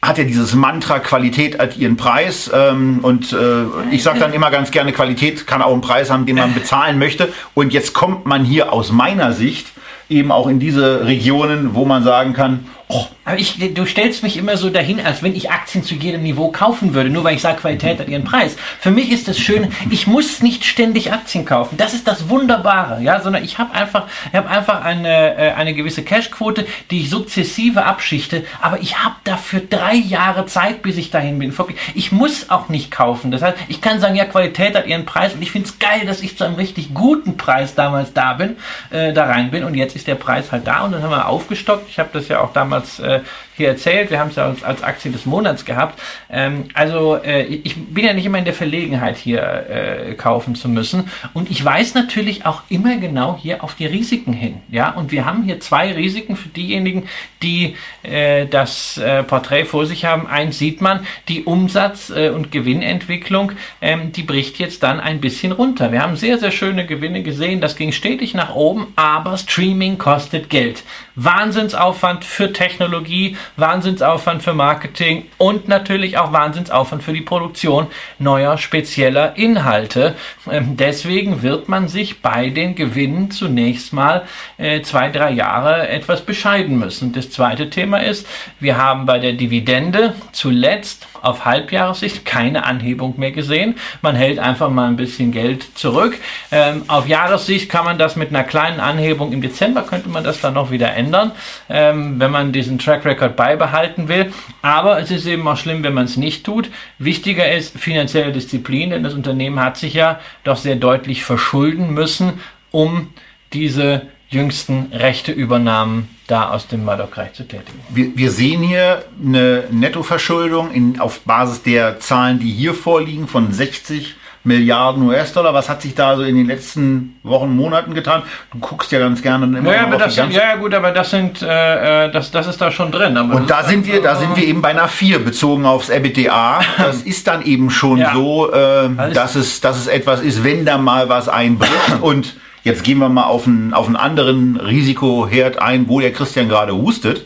hat ja dieses Mantra, Qualität hat ihren Preis. Ähm, und äh, ich sage dann immer ganz gerne, Qualität kann auch einen Preis haben, den man bezahlen möchte. Und jetzt kommt man hier aus meiner Sicht eben auch in diese Regionen, wo man sagen kann, Oh, aber ich, du stellst mich immer so dahin, als wenn ich Aktien zu jedem Niveau kaufen würde, nur weil ich sage, Qualität hat ihren Preis. Für mich ist das schön, ich muss nicht ständig Aktien kaufen. Das ist das Wunderbare, ja, sondern ich habe einfach, ich habe einfach eine, äh, eine gewisse Cashquote, die ich sukzessive abschichte, aber ich habe dafür drei Jahre Zeit, bis ich dahin bin. Ich muss auch nicht kaufen. Das heißt, ich kann sagen, ja, Qualität hat ihren Preis und ich finde es geil, dass ich zu einem richtig guten Preis damals da bin, äh, da rein bin und jetzt ist der Preis halt da und dann haben wir aufgestockt. Ich habe das ja auch damals damals äh, hier erzählt. Wir haben es ja als, als Aktie des Monats gehabt. Ähm, also äh, ich bin ja nicht immer in der Verlegenheit, hier äh, kaufen zu müssen. Und ich weiß natürlich auch immer genau hier auf die Risiken hin. Ja, und wir haben hier zwei Risiken für diejenigen, die äh, das äh, Porträt vor sich haben. Eins sieht man, die Umsatz- äh, und Gewinnentwicklung, ähm, die bricht jetzt dann ein bisschen runter. Wir haben sehr, sehr schöne Gewinne gesehen. Das ging stetig nach oben, aber Streaming kostet Geld. Wahnsinnsaufwand für Technologie, Wahnsinnsaufwand für Marketing und natürlich auch Wahnsinnsaufwand für die Produktion neuer spezieller Inhalte. Ähm, deswegen wird man sich bei den Gewinnen zunächst mal äh, zwei, drei Jahre etwas bescheiden müssen. Das zweite Thema ist, wir haben bei der Dividende zuletzt auf Halbjahressicht keine Anhebung mehr gesehen. Man hält einfach mal ein bisschen Geld zurück. Ähm, auf Jahressicht kann man das mit einer kleinen Anhebung im Dezember könnte man das dann noch wieder ändern, ähm, wenn man diesen Track Record beibehalten will. Aber es ist eben auch schlimm, wenn man es nicht tut. Wichtiger ist finanzielle Disziplin, denn das Unternehmen hat sich ja doch sehr deutlich verschulden müssen, um diese jüngsten Rechteübernahmen da aus dem Murdoch-Reich zu tätigen. Wir, wir, sehen hier eine Nettoverschuldung in, auf Basis der Zahlen, die hier vorliegen, von 60 Milliarden US-Dollar. Was hat sich da so in den letzten Wochen, Monaten getan? Du guckst ja ganz gerne immer ja, aber das sind, ja, gut, aber das sind, äh, äh das, das ist da schon drin. und da sind wir, da sind wir eben bei einer 4 bezogen aufs EBITDA. Das ist dann eben schon ja. so, äh, dass es, dass es etwas ist, wenn da mal was einbricht und Jetzt gehen wir mal auf einen, auf einen anderen Risikoherd ein, wo der Christian gerade hustet.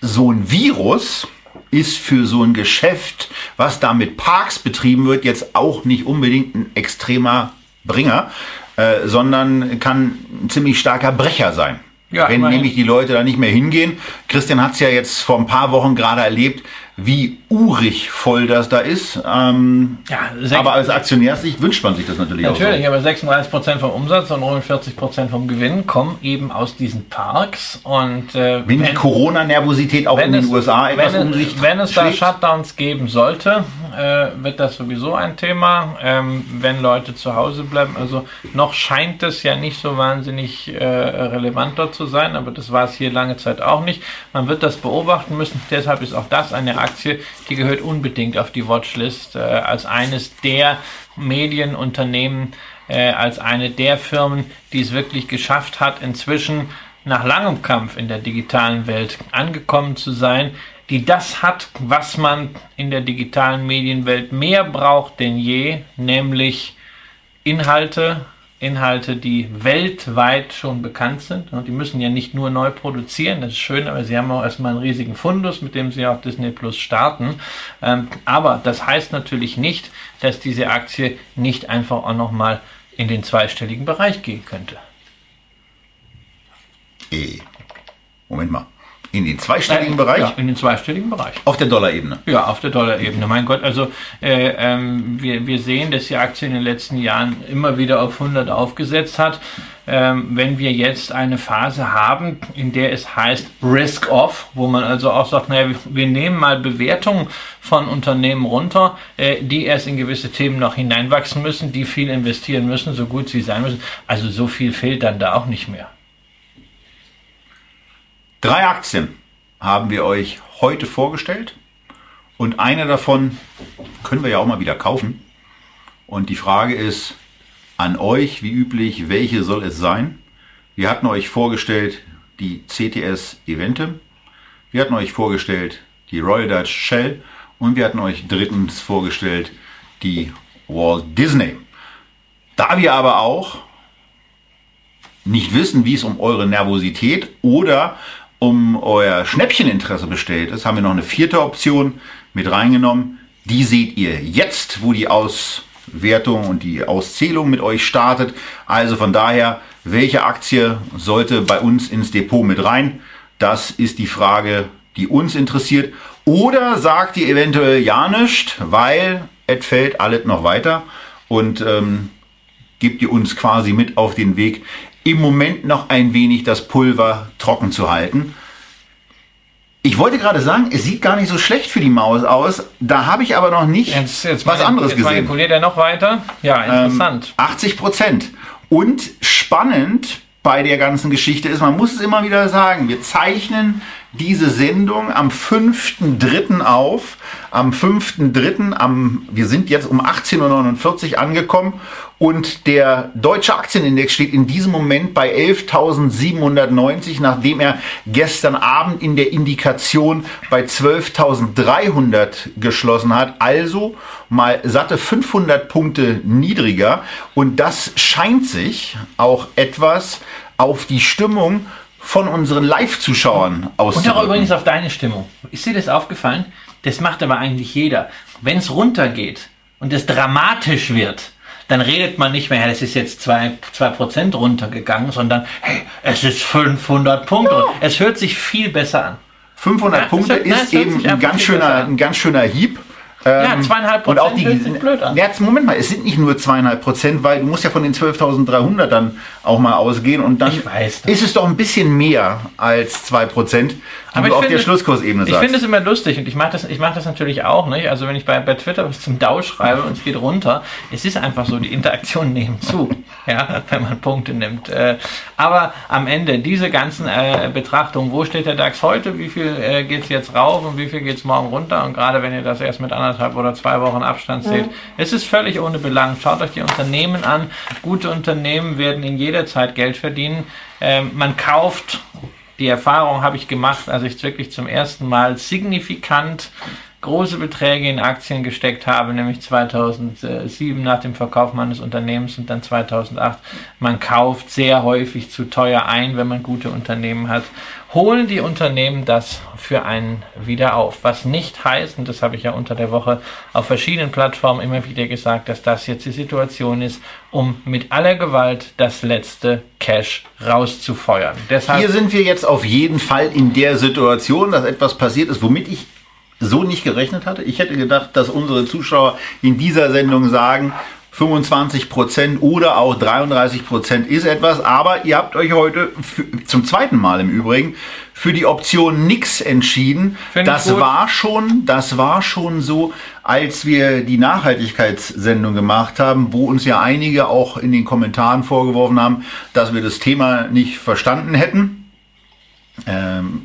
So ein Virus ist für so ein Geschäft, was da mit Parks betrieben wird, jetzt auch nicht unbedingt ein extremer Bringer, äh, sondern kann ein ziemlich starker Brecher sein. Ja, wenn nämlich die Leute da nicht mehr hingehen. Christian hat es ja jetzt vor ein paar Wochen gerade erlebt, wie urig voll das da ist. Ähm, ja, aber als Aktionärsicht wünscht man sich das natürlich, natürlich auch. Natürlich, so. aber 36 Prozent vom Umsatz und 49 Prozent vom Gewinn kommen eben aus diesen Parks. Und äh, wenn, wenn die Corona-Nervosität auch in den es, USA etwas wenn, um sich Wenn es da Shutdowns geben sollte, äh, wird das sowieso ein Thema. Ähm, wenn Leute zu Hause bleiben, also noch scheint es ja nicht so wahnsinnig äh, relevant dort zu sein, aber das war es hier lange Zeit auch nicht. Man wird das beobachten müssen. Deshalb ist auch das eine Aktie, die gehört unbedingt auf die Watchlist äh, als eines der Medienunternehmen, äh, als eine der Firmen, die es wirklich geschafft hat, inzwischen nach langem Kampf in der digitalen Welt angekommen zu sein, die das hat, was man in der digitalen Medienwelt mehr braucht denn je, nämlich Inhalte, Inhalte, die weltweit schon bekannt sind. Und die müssen ja nicht nur neu produzieren, das ist schön, aber sie haben auch erstmal einen riesigen Fundus, mit dem sie auch Disney Plus starten. Ähm, aber das heißt natürlich nicht, dass diese Aktie nicht einfach auch nochmal in den zweistelligen Bereich gehen könnte. E. Moment mal. In den zweistelligen äh, Bereich? Ja, in den zweistelligen Bereich. Auf der Dollarebene? Ja, auf der Dollarebene. Mein Gott, also äh, ähm, wir, wir sehen, dass die Aktie in den letzten Jahren immer wieder auf 100 aufgesetzt hat. Ähm, wenn wir jetzt eine Phase haben, in der es heißt Risk Off, wo man also auch sagt, naja, wir, wir nehmen mal Bewertungen von Unternehmen runter, äh, die erst in gewisse Themen noch hineinwachsen müssen, die viel investieren müssen, so gut sie sein müssen. Also so viel fehlt dann da auch nicht mehr. Drei Aktien haben wir euch heute vorgestellt und eine davon können wir ja auch mal wieder kaufen. Und die Frage ist an euch, wie üblich, welche soll es sein? Wir hatten euch vorgestellt die CTS Eventim, wir hatten euch vorgestellt die Royal Dutch Shell und wir hatten euch drittens vorgestellt die Walt Disney. Da wir aber auch nicht wissen, wie es um eure Nervosität oder um euer Schnäppcheninteresse bestellt ist, haben wir noch eine vierte Option mit reingenommen. Die seht ihr jetzt, wo die Auswertung und die Auszählung mit euch startet. Also von daher, welche Aktie sollte bei uns ins Depot mit rein? Das ist die Frage, die uns interessiert. Oder sagt ihr eventuell ja nicht, weil es fällt alles noch weiter und ähm, gebt ihr uns quasi mit auf den Weg, im Moment noch ein wenig das Pulver trocken zu halten. Ich wollte gerade sagen, es sieht gar nicht so schlecht für die Maus aus. Da habe ich aber noch nicht jetzt, jetzt was anderes jetzt gesehen. Manipuliert er noch weiter? Ja, interessant. Ähm, 80 Prozent. Und spannend bei der ganzen Geschichte ist, man muss es immer wieder sagen, wir zeichnen diese Sendung am 5.3. auf. Am 5.3. Am, wir sind jetzt um 18.49 Uhr angekommen und der deutsche Aktienindex steht in diesem Moment bei 11.790, nachdem er gestern Abend in der Indikation bei 12.300 geschlossen hat. Also mal satte 500 Punkte niedriger und das scheint sich auch etwas auf die Stimmung von unseren Live-Zuschauern aus. Und auch übrigens auf deine Stimmung. Ist dir das aufgefallen? Das macht aber eigentlich jeder. Wenn es runtergeht und es dramatisch wird, dann redet man nicht mehr, ja, das ist jetzt 2%, 2 runtergegangen, sondern hey, es ist 500 Punkte. Ja. Es hört sich viel besser an. 500 ja, Punkte hört, ist eben ein ganz, schöner, ein ganz schöner Hieb. Ja, ähm, zweieinhalb Prozent. Und auch die, blöd an. Jetzt, Moment mal, es sind nicht nur zweieinhalb Prozent, weil du musst ja von den 12.300 dann auch mal ausgehen und dann ist es doch ein bisschen mehr als zwei Prozent aber du auf der Schlusskursebene sagst. Ich finde es immer lustig und ich mache das, ich mach das natürlich auch. Nicht? Also wenn ich bei, bei Twitter was zum DAO schreibe und es geht runter, es ist einfach so, die Interaktionen nehmen zu, ja, wenn man Punkte nimmt. Äh, aber am Ende, diese ganzen äh, Betrachtungen, wo steht der DAX heute, wie viel äh, geht es jetzt rauf und wie viel geht es morgen runter und gerade wenn ihr das erst mit anderthalb oder zwei Wochen Abstand seht, mhm. es ist völlig ohne Belang. Schaut euch die Unternehmen an. Gute Unternehmen werden in jeder Zeit Geld verdienen. Ähm, man kauft die Erfahrung habe ich gemacht, als ich wirklich zum ersten Mal signifikant große Beträge in Aktien gesteckt habe, nämlich 2007 nach dem Verkauf meines Unternehmens und dann 2008. Man kauft sehr häufig zu teuer ein, wenn man gute Unternehmen hat. Holen die Unternehmen das für einen wieder auf. Was nicht heißt, und das habe ich ja unter der Woche auf verschiedenen Plattformen immer wieder gesagt, dass das jetzt die Situation ist, um mit aller Gewalt das letzte Cash rauszufeuern. Deshalb Hier sind wir jetzt auf jeden Fall in der Situation, dass etwas passiert ist, womit ich so nicht gerechnet hatte. Ich hätte gedacht, dass unsere Zuschauer in dieser Sendung sagen, 25 Prozent oder auch 33 Prozent ist etwas, aber ihr habt euch heute für, zum zweiten Mal im Übrigen für die Option nix entschieden. Find das war schon, das war schon so, als wir die Nachhaltigkeitssendung gemacht haben, wo uns ja einige auch in den Kommentaren vorgeworfen haben, dass wir das Thema nicht verstanden hätten. Ähm,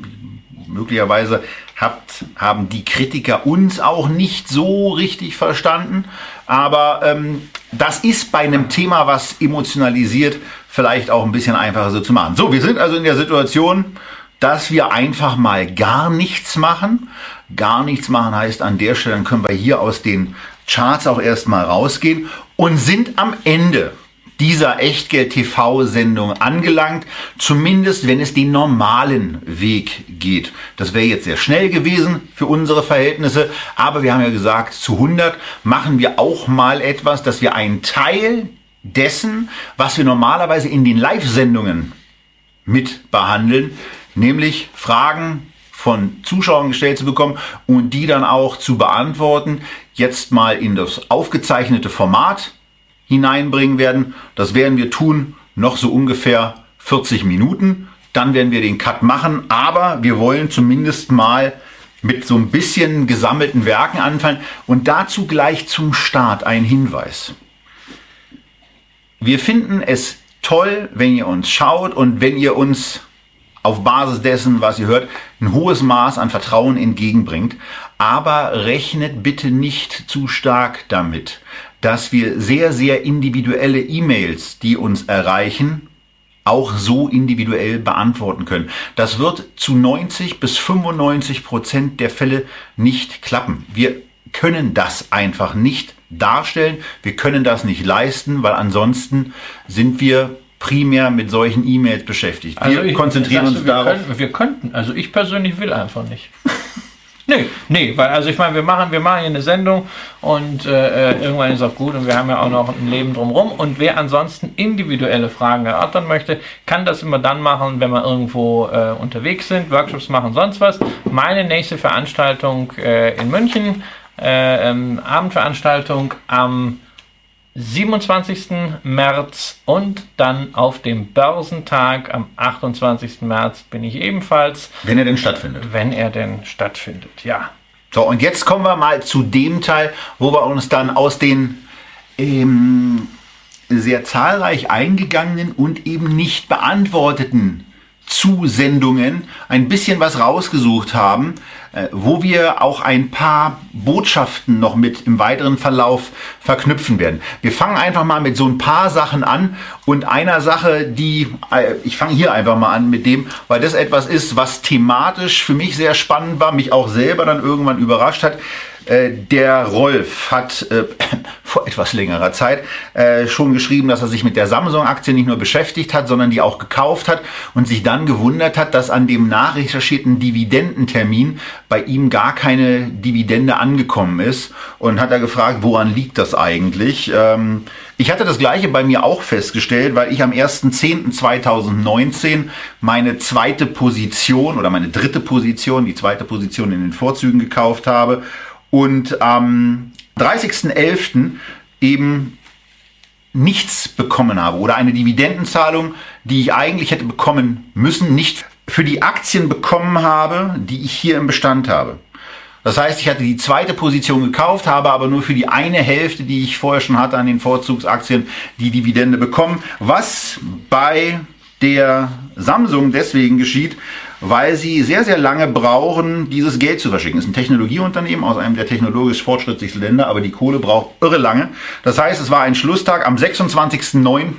möglicherweise habt, haben die Kritiker uns auch nicht so richtig verstanden. Aber ähm, das ist bei einem Thema, was emotionalisiert, vielleicht auch ein bisschen einfacher so zu machen. So, wir sind also in der Situation, dass wir einfach mal gar nichts machen. Gar nichts machen heißt an der Stelle, dann können wir hier aus den Charts auch erstmal rausgehen und sind am Ende dieser Echtgeld-TV-Sendung angelangt, zumindest wenn es den normalen Weg geht. Das wäre jetzt sehr schnell gewesen für unsere Verhältnisse, aber wir haben ja gesagt, zu 100 machen wir auch mal etwas, dass wir einen Teil dessen, was wir normalerweise in den Live-Sendungen mit behandeln, nämlich Fragen von Zuschauern gestellt zu bekommen und die dann auch zu beantworten, jetzt mal in das aufgezeichnete Format hineinbringen werden. Das werden wir tun, noch so ungefähr 40 Minuten. Dann werden wir den Cut machen, aber wir wollen zumindest mal mit so ein bisschen gesammelten Werken anfangen und dazu gleich zum Start ein Hinweis. Wir finden es toll, wenn ihr uns schaut und wenn ihr uns auf Basis dessen, was ihr hört, ein hohes Maß an Vertrauen entgegenbringt. Aber rechnet bitte nicht zu stark damit, dass wir sehr, sehr individuelle E-Mails, die uns erreichen, auch so individuell beantworten können. Das wird zu 90 bis 95 Prozent der Fälle nicht klappen. Wir können das einfach nicht darstellen. Wir können das nicht leisten, weil ansonsten sind wir primär mit solchen E-Mails beschäftigt. Wir also ich, konzentrieren uns wir darauf. Können, wir könnten, also ich persönlich will einfach nicht. Nee, nee, weil also ich meine, wir machen, wir machen hier eine Sendung und äh, äh, irgendwann ist auch gut und wir haben ja auch noch ein Leben drumherum. Und wer ansonsten individuelle Fragen erörtern möchte, kann das immer dann machen, wenn wir irgendwo äh, unterwegs sind, Workshops machen, sonst was. Meine nächste Veranstaltung äh, in München, äh, ähm, Abendveranstaltung am 27. März und dann auf dem Börsentag am 28. März bin ich ebenfalls. Wenn er denn stattfindet. Wenn er denn stattfindet, ja. So, und jetzt kommen wir mal zu dem Teil, wo wir uns dann aus den ähm, sehr zahlreich eingegangenen und eben nicht beantworteten Zusendungen ein bisschen was rausgesucht haben, wo wir auch ein paar Botschaften noch mit im weiteren Verlauf verknüpfen werden. Wir fangen einfach mal mit so ein paar Sachen an und einer Sache, die, äh, ich fange hier einfach mal an mit dem, weil das etwas ist, was thematisch für mich sehr spannend war, mich auch selber dann irgendwann überrascht hat. Äh, der Rolf hat äh, vor etwas längerer Zeit äh, schon geschrieben, dass er sich mit der Samsung-Aktie nicht nur beschäftigt hat, sondern die auch gekauft hat und sich dann gewundert hat, dass an dem nachrecherchierten Dividendentermin bei ihm gar keine Dividende angekommen ist und hat er gefragt, woran liegt das eigentlich? Ähm, ich hatte das gleiche bei mir auch festgestellt, weil ich am 1.10.2019 meine zweite Position oder meine dritte Position, die zweite Position in den Vorzügen gekauft habe und am 30.11. eben nichts bekommen habe oder eine Dividendenzahlung, die ich eigentlich hätte bekommen müssen, nicht für die Aktien bekommen habe, die ich hier im Bestand habe. Das heißt, ich hatte die zweite Position gekauft, habe aber nur für die eine Hälfte, die ich vorher schon hatte an den Vorzugsaktien, die Dividende bekommen, was bei der Samsung deswegen geschieht, weil sie sehr, sehr lange brauchen, dieses Geld zu verschicken. Das ist ein Technologieunternehmen aus einem der technologisch fortschrittlichsten Länder, aber die Kohle braucht irre lange. Das heißt, es war ein Schlusstag am 26.09.,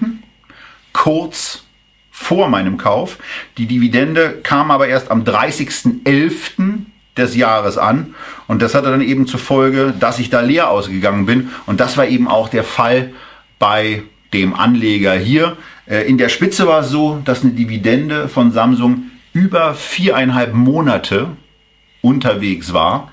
kurz vor meinem Kauf. Die Dividende kam aber erst am 30.11. des Jahres an. Und das hatte dann eben zur Folge, dass ich da leer ausgegangen bin. Und das war eben auch der Fall bei dem Anleger hier. Äh, in der Spitze war es so, dass eine Dividende von Samsung über viereinhalb Monate unterwegs war.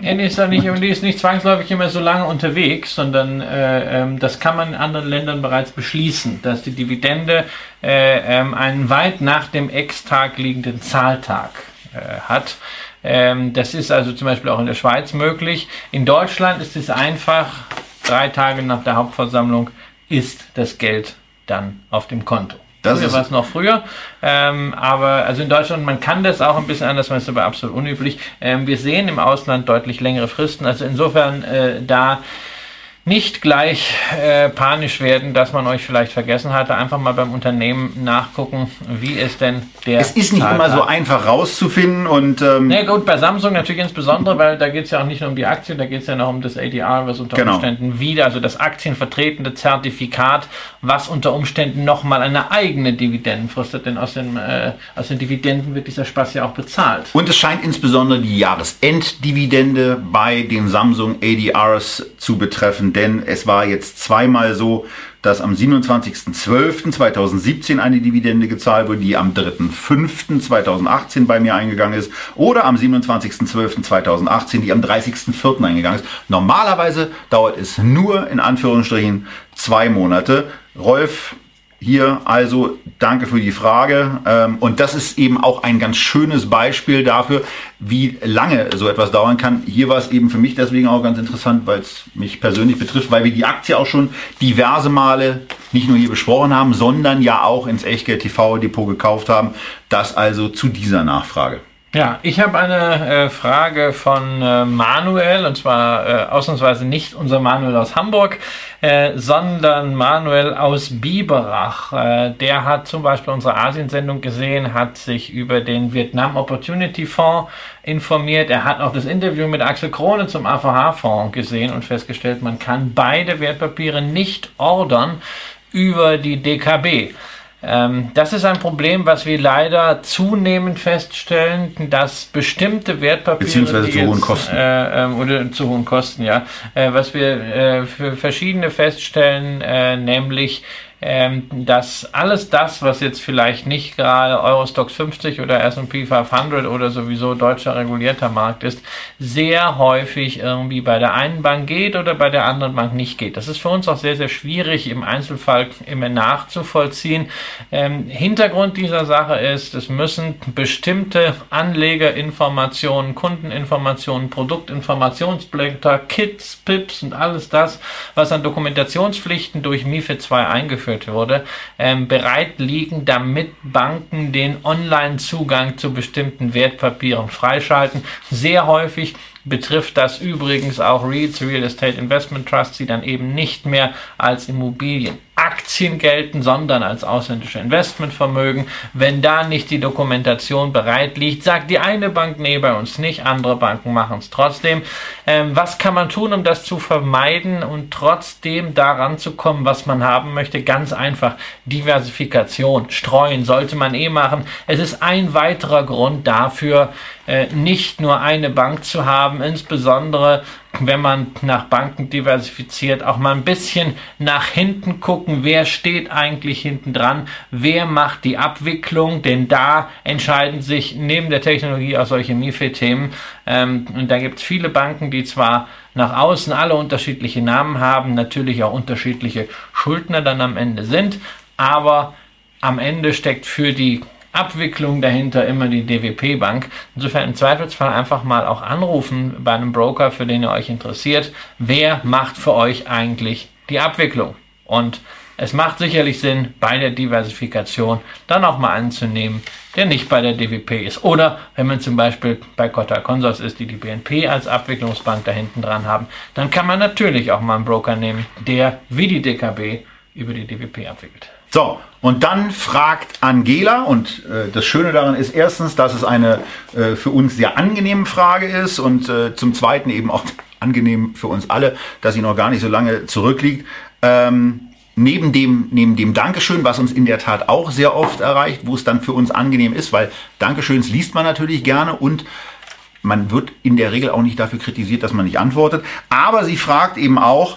Ja, ist, ja nicht, die ist nicht zwangsläufig immer so lange unterwegs, sondern äh, ähm, das kann man in anderen Ländern bereits beschließen, dass die Dividende äh, ähm, einen weit nach dem Ex-Tag liegenden Zahltag äh, hat. Ähm, das ist also zum Beispiel auch in der Schweiz möglich. In Deutschland ist es einfach, drei Tage nach der Hauptversammlung ist das Geld dann auf dem Konto. Das früher war es noch früher. Ähm, aber also in Deutschland, man kann das auch ein bisschen anders, man ist aber absolut unüblich. Ähm, wir sehen im Ausland deutlich längere Fristen. Also insofern äh, da nicht gleich äh, panisch werden, dass man euch vielleicht vergessen hatte. Einfach mal beim Unternehmen nachgucken, wie ist denn der. Es ist nicht Zahltag. immer so einfach rauszufinden und. Ähm ja, gut, bei Samsung natürlich insbesondere, weil da geht es ja auch nicht nur um die Aktie, da geht es ja noch um das ADR, was unter genau. Umständen wieder, also das aktienvertretende Zertifikat, was unter Umständen nochmal eine eigene Dividenden fristet, denn aus, dem, äh, aus den Dividenden wird dieser Spaß ja auch bezahlt. Und es scheint insbesondere die Jahresenddividende bei den Samsung ADRs zu betreffen denn es war jetzt zweimal so, dass am 27.12.2017 eine Dividende gezahlt wurde, die am 3.5.2018 bei mir eingegangen ist oder am 27.12.2018, die am 30.04. eingegangen ist. Normalerweise dauert es nur in Anführungsstrichen zwei Monate. Rolf hier also danke für die Frage. Ähm, und das ist eben auch ein ganz schönes Beispiel dafür, wie lange so etwas dauern kann. Hier war es eben für mich deswegen auch ganz interessant, weil es mich persönlich betrifft, weil wir die Aktie auch schon diverse Male nicht nur hier besprochen haben, sondern ja auch ins Echtgeld TV Depot gekauft haben. Das also zu dieser Nachfrage. Ja, ich habe eine äh, Frage von äh, Manuel, und zwar äh, ausnahmsweise nicht unser Manuel aus Hamburg, äh, sondern Manuel aus Biberach. Äh, der hat zum Beispiel unsere Asiensendung gesehen, hat sich über den Vietnam Opportunity Fonds informiert. Er hat auch das Interview mit Axel Krone zum AVH-Fonds gesehen und festgestellt, man kann beide Wertpapiere nicht ordern über die DKB. Ähm, das ist ein Problem, was wir leider zunehmend feststellen, dass bestimmte Wertpapiere beziehungsweise zu hohen Kosten. äh, äh, oder zu hohen Kosten, ja, äh, was wir äh, für verschiedene feststellen, äh, nämlich ähm, dass alles das, was jetzt vielleicht nicht gerade Eurostox 50 oder S&P 500 oder sowieso deutscher regulierter Markt ist, sehr häufig irgendwie bei der einen Bank geht oder bei der anderen Bank nicht geht. Das ist für uns auch sehr, sehr schwierig im Einzelfall immer nachzuvollziehen. Ähm, Hintergrund dieser Sache ist, es müssen bestimmte Anlegerinformationen, Kundeninformationen, Produktinformationsblätter, Kits, Pips und alles das, was an Dokumentationspflichten durch MIFID 2 eingeführt eingeführt wurde, ähm, bereit liegen, damit Banken den Online-Zugang zu bestimmten Wertpapieren freischalten. Sehr häufig betrifft das übrigens auch REITs, Real Estate Investment Trusts, die dann eben nicht mehr als Immobilien Aktien gelten, sondern als ausländische Investmentvermögen. Wenn da nicht die Dokumentation bereit liegt, sagt die eine Bank, nee, bei uns nicht, andere Banken machen es trotzdem. Ähm, was kann man tun, um das zu vermeiden und trotzdem daran zu kommen, was man haben möchte? Ganz einfach, Diversifikation, streuen sollte man eh machen. Es ist ein weiterer Grund dafür, äh, nicht nur eine Bank zu haben, insbesondere wenn man nach Banken diversifiziert, auch mal ein bisschen nach hinten gucken, wer steht eigentlich hinten dran, wer macht die Abwicklung, denn da entscheiden sich neben der Technologie auch solche MIFID-Themen. Ähm, und da gibt es viele Banken, die zwar nach außen alle unterschiedliche Namen haben, natürlich auch unterschiedliche Schuldner dann am Ende sind, aber am Ende steckt für die Abwicklung dahinter immer die DWP-Bank. Insofern im Zweifelsfall einfach mal auch anrufen bei einem Broker, für den ihr euch interessiert. Wer macht für euch eigentlich die Abwicklung? Und es macht sicherlich Sinn, bei der Diversifikation dann auch mal anzunehmen, der nicht bei der DWP ist. Oder wenn man zum Beispiel bei Cotta Consors ist, die die BNP als Abwicklungsbank da hinten dran haben, dann kann man natürlich auch mal einen Broker nehmen, der wie die DKB über die DWP abwickelt. So, und dann fragt Angela, und äh, das Schöne daran ist erstens, dass es eine äh, für uns sehr angenehme Frage ist und äh, zum Zweiten eben auch angenehm für uns alle, dass sie noch gar nicht so lange zurückliegt. Ähm, neben dem, neben dem Dankeschön, was uns in der Tat auch sehr oft erreicht, wo es dann für uns angenehm ist, weil Dankeschöns liest man natürlich gerne und man wird in der Regel auch nicht dafür kritisiert, dass man nicht antwortet. Aber sie fragt eben auch,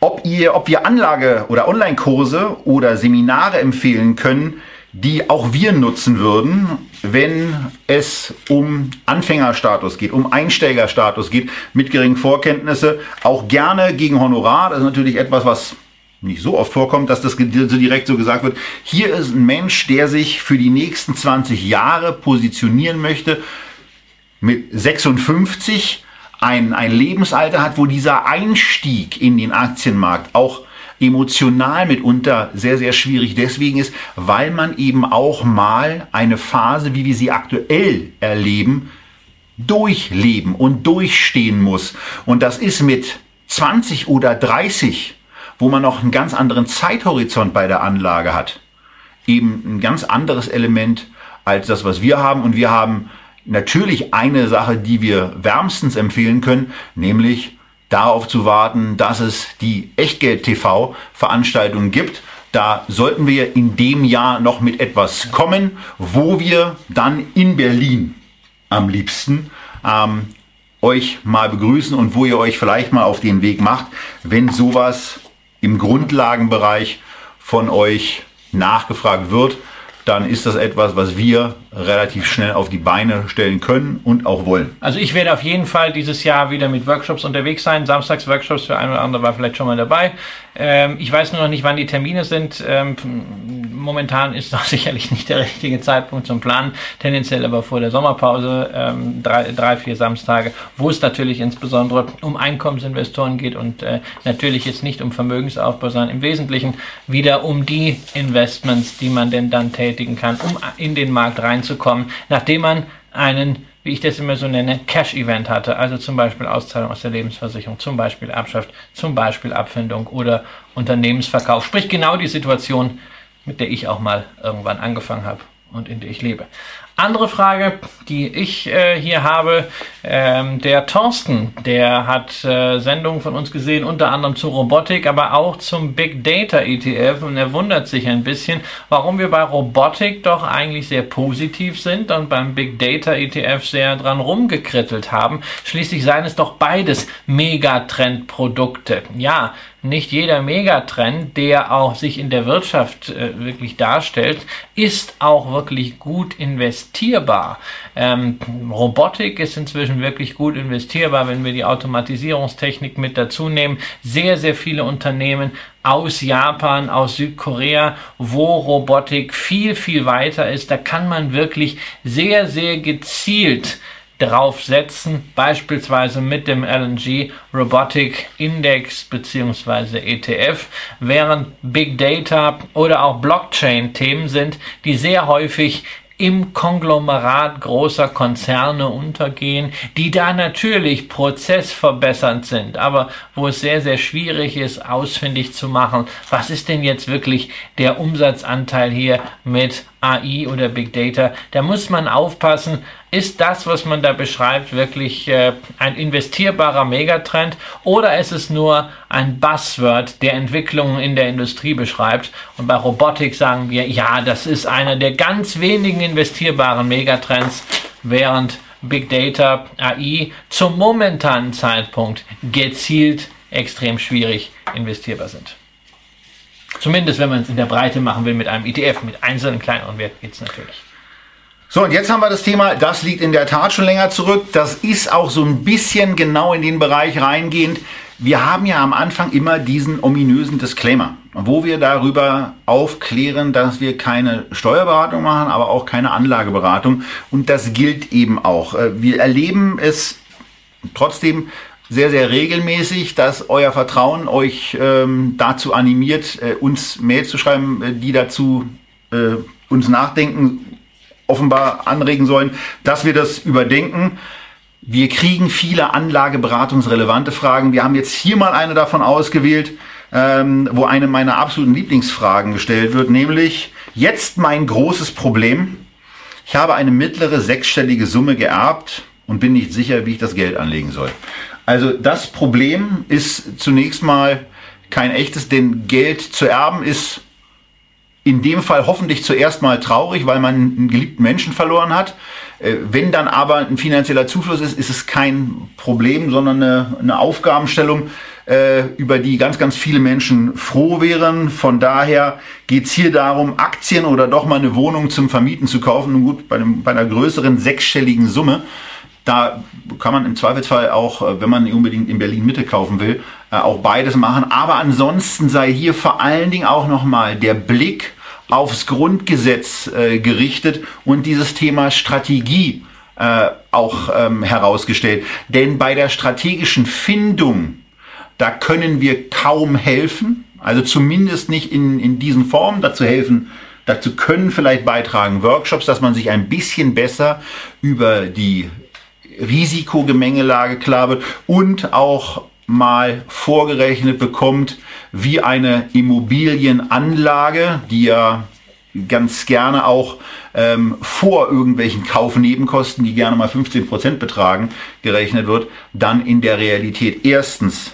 ob, ihr, ob wir Anlage- oder Online-Kurse oder Seminare empfehlen können, die auch wir nutzen würden, wenn es um Anfängerstatus geht, um Einsteigerstatus geht, mit geringen Vorkenntnisse, auch gerne gegen Honorar. Das ist natürlich etwas, was nicht so oft vorkommt, dass das so direkt so gesagt wird. Hier ist ein Mensch, der sich für die nächsten 20 Jahre positionieren möchte, mit 56 ein, ein Lebensalter hat, wo dieser Einstieg in den Aktienmarkt auch emotional mitunter sehr, sehr schwierig deswegen ist, weil man eben auch mal eine Phase, wie wir sie aktuell erleben, durchleben und durchstehen muss. Und das ist mit 20 oder 30, wo man noch einen ganz anderen Zeithorizont bei der Anlage hat, eben ein ganz anderes Element als das, was wir haben. Und wir haben natürlich eine Sache, die wir wärmstens empfehlen können, nämlich darauf zu warten, dass es die Echtgeld-TV-Veranstaltung gibt. Da sollten wir in dem Jahr noch mit etwas kommen, wo wir dann in Berlin am liebsten ähm, euch mal begrüßen und wo ihr euch vielleicht mal auf den Weg macht, wenn sowas im Grundlagenbereich von euch nachgefragt wird dann ist das etwas, was wir relativ schnell auf die Beine stellen können und auch wollen. Also ich werde auf jeden Fall dieses Jahr wieder mit Workshops unterwegs sein. Samstags Workshops für ein oder andere war vielleicht schon mal dabei. Ähm, ich weiß nur noch nicht, wann die Termine sind. Ähm, momentan ist doch sicherlich nicht der richtige Zeitpunkt zum Planen, tendenziell aber vor der Sommerpause, ähm, drei, drei, vier Samstage, wo es natürlich insbesondere um Einkommensinvestoren geht und äh, natürlich jetzt nicht um Vermögensaufbau, sondern im Wesentlichen wieder um die Investments, die man denn dann tätigen kann, um in den Markt reinzukommen, nachdem man einen wie ich das immer so nenne, Cash-Event hatte. Also zum Beispiel Auszahlung aus der Lebensversicherung, zum Beispiel Erbschaft, zum Beispiel Abfindung oder Unternehmensverkauf. Sprich genau die Situation, mit der ich auch mal irgendwann angefangen habe und in der ich lebe. Andere Frage, die ich äh, hier habe, ähm, der Thorsten, der hat äh, Sendungen von uns gesehen, unter anderem zu Robotik, aber auch zum Big Data ETF und er wundert sich ein bisschen, warum wir bei Robotik doch eigentlich sehr positiv sind und beim Big Data ETF sehr dran rumgekrittelt haben. Schließlich seien es doch beides Megatrendprodukte. Ja, nicht jeder Megatrend, der auch sich in der Wirtschaft äh, wirklich darstellt, ist auch wirklich gut investierbar. Ähm, Robotik ist inzwischen wirklich gut investierbar, wenn wir die Automatisierungstechnik mit dazu nehmen. Sehr, sehr viele Unternehmen aus Japan, aus Südkorea, wo Robotik viel, viel weiter ist. Da kann man wirklich sehr, sehr gezielt draufsetzen, beispielsweise mit dem LNG Robotic Index bzw. ETF, während Big Data oder auch Blockchain Themen sind, die sehr häufig im Konglomerat großer Konzerne untergehen, die da natürlich prozessverbessernd sind, aber wo es sehr, sehr schwierig ist, ausfindig zu machen, was ist denn jetzt wirklich der Umsatzanteil hier mit AI oder Big Data, da muss man aufpassen, ist das, was man da beschreibt, wirklich äh, ein investierbarer Megatrend oder ist es nur ein Buzzword, der Entwicklungen in der Industrie beschreibt? Und bei Robotik sagen wir, ja, das ist einer der ganz wenigen investierbaren Megatrends, während Big Data, AI zum momentanen Zeitpunkt gezielt extrem schwierig investierbar sind. Zumindest wenn man es in der Breite machen will mit einem ETF, mit einzelnen kleineren Werten geht es natürlich. So, und jetzt haben wir das Thema, das liegt in der Tat schon länger zurück. Das ist auch so ein bisschen genau in den Bereich reingehend. Wir haben ja am Anfang immer diesen ominösen Disclaimer, wo wir darüber aufklären, dass wir keine Steuerberatung machen, aber auch keine Anlageberatung. Und das gilt eben auch. Äh, wir erleben es trotzdem sehr, sehr regelmäßig, dass euer Vertrauen euch ähm, dazu animiert, äh, uns Mails zu schreiben, äh, die dazu äh, uns nachdenken, offenbar anregen sollen, dass wir das überdenken. Wir kriegen viele anlageberatungsrelevante Fragen. Wir haben jetzt hier mal eine davon ausgewählt, ähm, wo eine meiner absoluten Lieblingsfragen gestellt wird, nämlich jetzt mein großes Problem. Ich habe eine mittlere sechsstellige Summe geerbt und bin nicht sicher, wie ich das Geld anlegen soll. Also das Problem ist zunächst mal kein echtes, denn Geld zu erben ist in dem Fall hoffentlich zuerst mal traurig, weil man einen geliebten Menschen verloren hat. Äh, wenn dann aber ein finanzieller Zufluss ist, ist es kein Problem, sondern eine, eine Aufgabenstellung, äh, über die ganz, ganz viele Menschen froh wären. Von daher geht es hier darum, Aktien oder doch mal eine Wohnung zum Vermieten zu kaufen. Nun gut, bei, einem, bei einer größeren sechsstelligen Summe da kann man im Zweifelsfall auch, äh, wenn man unbedingt in Berlin Mitte kaufen will, äh, auch beides machen. Aber ansonsten sei hier vor allen Dingen auch nochmal der Blick aufs Grundgesetz äh, gerichtet und dieses Thema Strategie äh, auch ähm, herausgestellt. Denn bei der strategischen Findung, da können wir kaum helfen, also zumindest nicht in, in diesen Formen dazu helfen, Dazu können vielleicht beitragen Workshops, dass man sich ein bisschen besser über die Risikogemengelage klar wird und auch mal vorgerechnet bekommt, wie eine Immobilienanlage, die ja ganz gerne auch ähm, vor irgendwelchen Kaufnebenkosten, die gerne mal 15% betragen, gerechnet wird, dann in der Realität erstens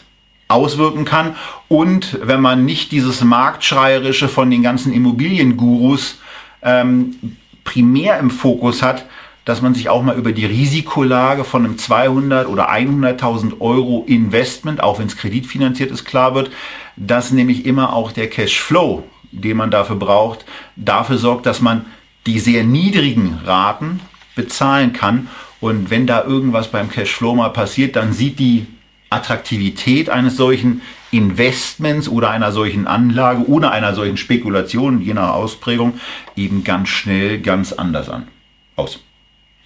auswirken kann und wenn man nicht dieses Marktschreierische von den ganzen Immobiliengurus ähm, primär im Fokus hat, dass man sich auch mal über die Risikolage von einem 200 oder 100.000 Euro Investment, auch wenn es kreditfinanziert ist, klar wird, dass nämlich immer auch der Cashflow, den man dafür braucht, dafür sorgt, dass man die sehr niedrigen Raten bezahlen kann. Und wenn da irgendwas beim Cashflow mal passiert, dann sieht die Attraktivität eines solchen Investments oder einer solchen Anlage oder einer solchen Spekulation, je nach Ausprägung, eben ganz schnell ganz anders an. Aus.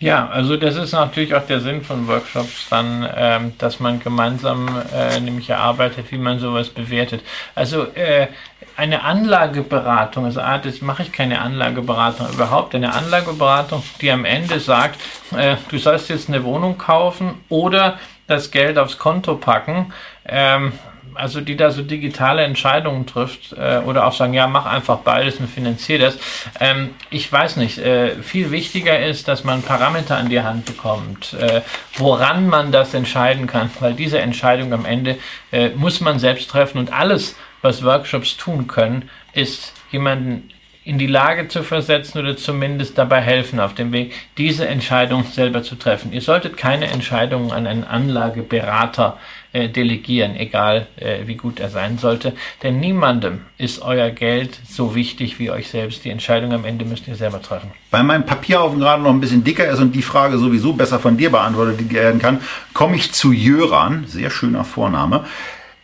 Ja, also das ist natürlich auch der Sinn von Workshops dann, ähm, dass man gemeinsam äh, nämlich erarbeitet, wie man sowas bewertet. Also äh, eine Anlageberatung, also Art ist, mache ich keine Anlageberatung überhaupt, eine Anlageberatung, die am Ende sagt, äh, du sollst jetzt eine Wohnung kaufen oder das Geld aufs Konto packen. Ähm, also die da so digitale Entscheidungen trifft äh, oder auch sagen, ja, mach einfach beides und finanzier das. Ähm, ich weiß nicht, äh, viel wichtiger ist, dass man Parameter an die Hand bekommt, äh, woran man das entscheiden kann, weil diese Entscheidung am Ende äh, muss man selbst treffen und alles, was Workshops tun können, ist jemanden in die Lage zu versetzen oder zumindest dabei helfen, auf dem Weg diese Entscheidung selber zu treffen. Ihr solltet keine Entscheidungen an einen Anlageberater äh, delegieren, egal äh, wie gut er sein sollte. Denn niemandem ist euer Geld so wichtig wie euch selbst. Die Entscheidung am Ende müsst ihr selber treffen. Weil mein Papierhaufen gerade noch ein bisschen dicker ist und die Frage sowieso besser von dir beantwortet werden kann, komme ich zu Jöran, sehr schöner Vorname.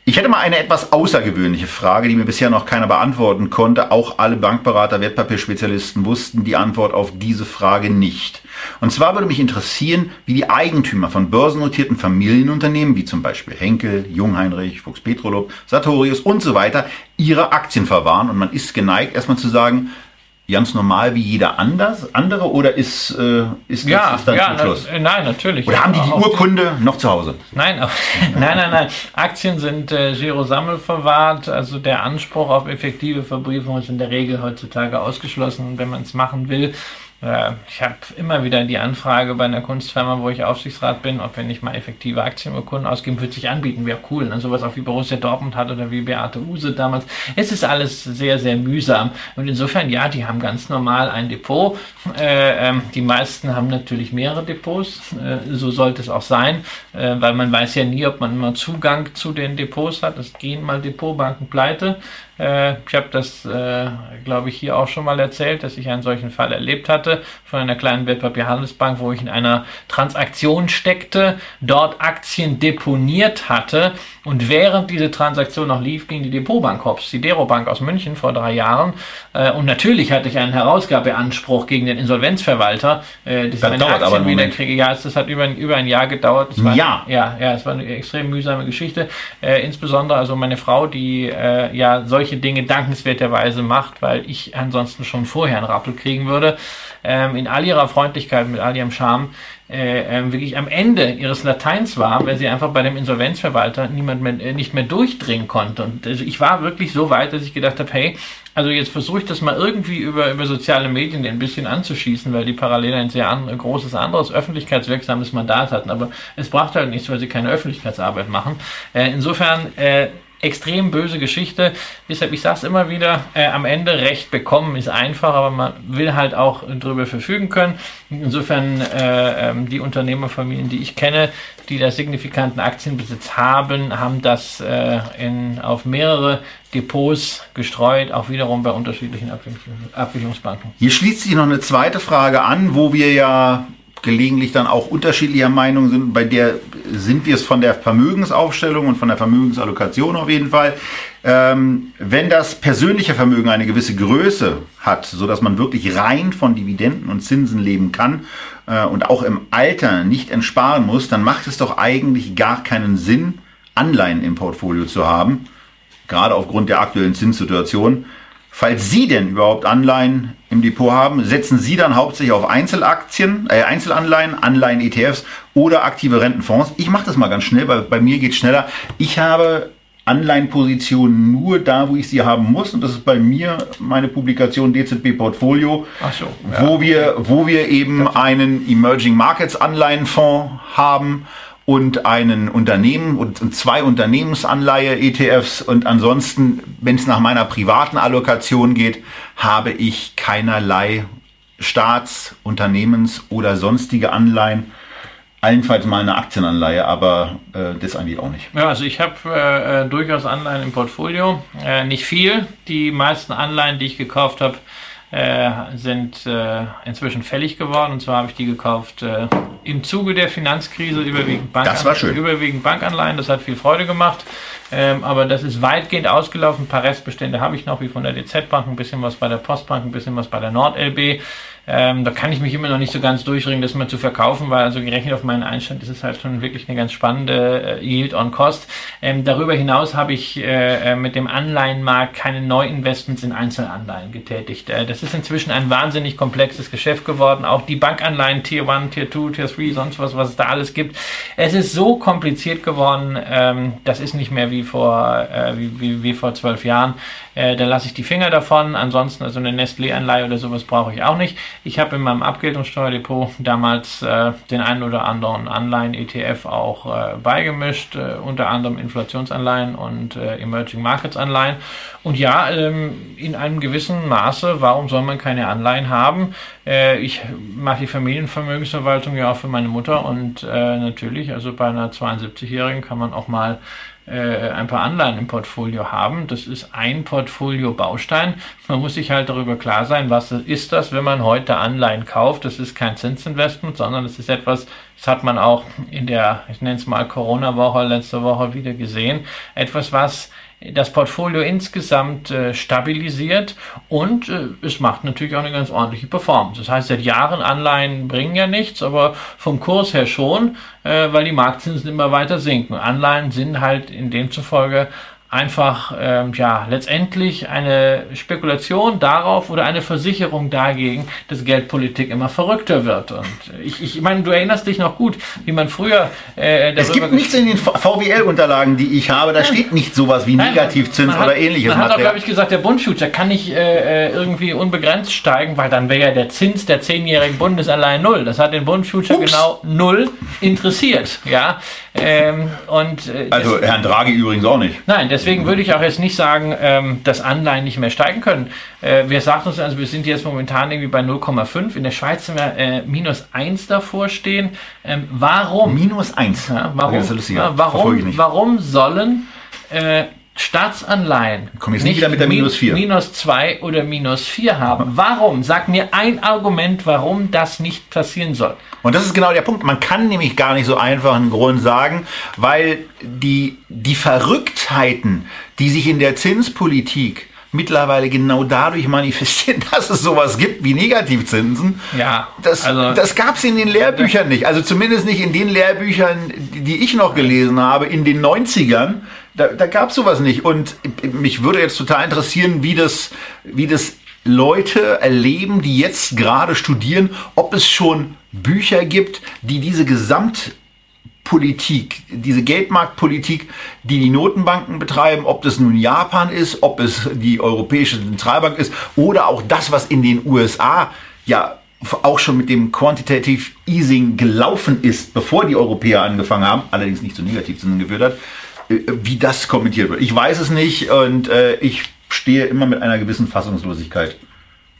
Ich hätte mal eine etwas außergewöhnliche Frage, die mir bisher noch keiner beantworten konnte. Auch alle Bankberater, Wertpapierspezialisten wussten die Antwort auf diese Frage nicht. Und zwar würde mich interessieren, wie die Eigentümer von börsennotierten Familienunternehmen, wie zum Beispiel Henkel, Jungheinrich, Fuchs Petrolub, Sartorius und so weiter, ihre Aktien verwahren. Und man ist geneigt, erstmal zu sagen, ganz normal wie jeder anders, andere oder ist, äh, ist ja, das dann ja, Schluss? Na, nein, natürlich. Oder haben die die Urkunde noch zu Hause? Nein, nein, nein, nein. Aktien sind äh, Girosammel verwahrt, also der Anspruch auf effektive Verbriefung ist in der Regel heutzutage ausgeschlossen, wenn man es machen will. Äh, ich habe immer wieder die Anfrage bei einer Kunstfirma, wo ich Aufsichtsrat bin, ob wir nicht mal effektive Aktienurkunden ausgeben, würde sich anbieten, wäre cool. Ne? Sowas auch wie Borussia Dortmund hat oder wie Beate Use damals. Es ist alles sehr, sehr mühsam. Und insofern, ja, die haben ganz normal ein Depot. Äh, ähm, die meisten haben natürlich mehrere Depots. Äh, so sollte es auch sein, weil man weiß ja nie, ob man immer Zugang zu den Depots hat. Es gehen mal Depotbanken pleite. Äh, ich habe das, äh, glaube ich, hier auch schon mal erzählt, dass ich einen solchen Fall erlebt hatte von einer kleinen Wertpapierhandelsbank, wo ich in einer Transaktion steckte, dort Aktien deponiert hatte und während diese Transaktion noch lief, ging die Depotbank hops, die Derobank aus München vor drei Jahren. Äh, und natürlich hatte ich einen Herausgabeanspruch gegen den Insolvenzverwalter, äh, dass das ich meine Aktien wieder kriege. Ja, das hat über, über ein Jahr gedauert. Das war, ja. ja, ja, es war eine extrem mühsame Geschichte. Äh, insbesondere also meine Frau, die äh, ja solche Dinge dankenswerterweise macht, weil ich ansonsten schon vorher einen Rappel kriegen würde. Ähm, in all ihrer Freundlichkeit, mit all ihrem Charme äh, äh, wirklich am Ende ihres Lateins war, weil sie einfach bei dem Insolvenzverwalter niemand mehr, äh, nicht mehr durchdringen konnte. Und also ich war wirklich so weit, dass ich gedacht habe, hey, also jetzt versuche ich das mal irgendwie über, über soziale Medien ein bisschen anzuschießen, weil die parallel ein sehr an, großes anderes öffentlichkeitswirksames Mandat hatten. Aber es braucht halt nichts, weil sie keine Öffentlichkeitsarbeit machen. Äh, insofern äh, extrem böse Geschichte. Deshalb, ich sage es immer wieder, äh, am Ende Recht bekommen ist einfach, aber man will halt auch darüber verfügen können. Insofern äh, ähm, die Unternehmerfamilien, die ich kenne, die da signifikanten Aktienbesitz haben, haben das äh, in, auf mehrere Depots gestreut, auch wiederum bei unterschiedlichen Abwicklungsbanken. Hier schließt sich noch eine zweite Frage an, wo wir ja gelegentlich dann auch unterschiedlicher Meinung sind. Bei der sind wir es von der Vermögensaufstellung und von der Vermögensallokation auf jeden Fall. Ähm, wenn das persönliche Vermögen eine gewisse Größe hat, so dass man wirklich rein von Dividenden und Zinsen leben kann äh, und auch im Alter nicht entsparen muss, dann macht es doch eigentlich gar keinen Sinn, Anleihen im Portfolio zu haben, gerade aufgrund der aktuellen Zinssituation Falls Sie denn überhaupt Anleihen im Depot haben, setzen Sie dann hauptsächlich auf Einzelaktien, äh, Einzelanleihen, Anleihen-ETFs oder aktive Rentenfonds. Ich mache das mal ganz schnell, weil bei mir geht schneller. Ich habe Anleihenpositionen nur da, wo ich sie haben muss. Und das ist bei mir meine Publikation DZB Portfolio, so, ja. wo, wir, wo wir eben einen Emerging Markets Anleihenfonds haben und einen Unternehmen und zwei Unternehmensanleihe-ETFs und ansonsten, wenn es nach meiner privaten Allokation geht, habe ich keinerlei Staats-, Unternehmens- oder sonstige Anleihen. Allenfalls mal eine Aktienanleihe, aber äh, das eigentlich auch nicht. Ja, also ich habe äh, äh, durchaus Anleihen im Portfolio. Äh, nicht viel. Die meisten Anleihen, die ich gekauft habe, äh, sind äh, inzwischen fällig geworden. Und zwar habe ich die gekauft äh, im Zuge der Finanzkrise überwiegend, Bankan das war schön. überwiegend Bankanleihen. Das hat viel Freude gemacht. Ähm, aber das ist weitgehend ausgelaufen. Ein paar Restbestände habe ich noch, wie von der DZ Bank, ein bisschen was bei der Postbank, ein bisschen was bei der NordLB. Ähm, da kann ich mich immer noch nicht so ganz durchringen, das mal zu verkaufen, weil also gerechnet auf meinen Einstand ist es halt schon wirklich eine ganz spannende äh, Yield on Cost. Ähm, darüber hinaus habe ich äh, äh, mit dem Anleihenmarkt keine Neuinvestments in Einzelanleihen getätigt. Äh, das ist inzwischen ein wahnsinnig komplexes Geschäft geworden. Auch die Bankanleihen Tier 1, Tier 2, Tier 3, sonst was, was es da alles gibt. Es ist so kompliziert geworden, ähm, das ist nicht mehr wie vor, äh, wie, wie, wie vor zwölf Jahren. Äh, da lasse ich die Finger davon. Ansonsten, also eine Nestlé-Anleihe oder sowas brauche ich auch nicht. Ich habe in meinem Abgeltungssteuerdepot damals äh, den einen oder anderen Anleihen-ETF auch äh, beigemischt, äh, unter anderem Inflationsanleihen und äh, Emerging Markets Anleihen. Und ja, ähm, in einem gewissen Maße, warum soll man keine Anleihen haben? Ich mache die Familienvermögensverwaltung ja auch für meine Mutter und natürlich, also bei einer 72-Jährigen kann man auch mal ein paar Anleihen im Portfolio haben. Das ist ein Portfolio-Baustein. Man muss sich halt darüber klar sein, was ist das, wenn man heute Anleihen kauft. Das ist kein Zinsinvestment, sondern es ist etwas, das hat man auch in der, ich nenne es mal Corona-Woche, letzte Woche wieder gesehen. Etwas, was das Portfolio insgesamt äh, stabilisiert und äh, es macht natürlich auch eine ganz ordentliche Performance. Das heißt, seit Jahren Anleihen bringen ja nichts, aber vom Kurs her schon, äh, weil die Marktzinsen immer weiter sinken. Anleihen sind halt in demzufolge einfach ähm, ja letztendlich eine Spekulation darauf oder eine Versicherung dagegen, dass Geldpolitik immer verrückter wird. Und ich, ich meine, du erinnerst dich noch gut, wie man früher. Äh, es gibt nichts in den VWL-Unterlagen, die ich habe. Da ja. steht nicht sowas wie Negativzins Nein, oder ähnliches. Man hat auch, glaube ich, gesagt, der Bundfuture kann nicht äh, äh, irgendwie unbegrenzt steigen, weil dann wäre ja der Zins der zehnjährigen Bundesanleihe null. Das hat den Bundfuture genau null interessiert. Ja, ähm, und, äh, also Herrn Draghi übrigens auch nicht. Nein, deswegen würde ich auch jetzt nicht sagen, ähm, dass Anleihen nicht mehr steigen können. Äh, wir sagen uns, also wir sind jetzt momentan irgendwie bei 0,5. In der Schweiz sind wir äh, minus 1 davor stehen. Ähm, warum? Minus 1. Ja, warum, okay, ja, warum, warum sollen äh, Staatsanleihen Komm jetzt nicht wieder mit der minus 4. Minus 2 oder minus 4 haben. Warum? Sag mir ein Argument, warum das nicht passieren soll. Und das ist genau der Punkt. Man kann nämlich gar nicht so einfach einen Grund sagen, weil die, die Verrücktheiten, die sich in der Zinspolitik mittlerweile genau dadurch manifestieren, dass es sowas gibt wie Negativzinsen. Ja, das, also, das gab es in den Lehrbüchern nicht. Also zumindest nicht in den Lehrbüchern, die ich noch gelesen habe, in den 90ern. Da, da gab es sowas nicht. Und mich würde jetzt total interessieren, wie das, wie das Leute erleben, die jetzt gerade studieren, ob es schon Bücher gibt, die diese Gesamtpolitik, diese Geldmarktpolitik, die die Notenbanken betreiben, ob das nun Japan ist, ob es die Europäische Zentralbank ist oder auch das, was in den USA ja auch schon mit dem Quantitative Easing gelaufen ist, bevor die Europäer angefangen haben, allerdings nicht zu Negativzinsen geführt hat, wie das kommentiert wird. Ich weiß es nicht und äh, ich stehe immer mit einer gewissen Fassungslosigkeit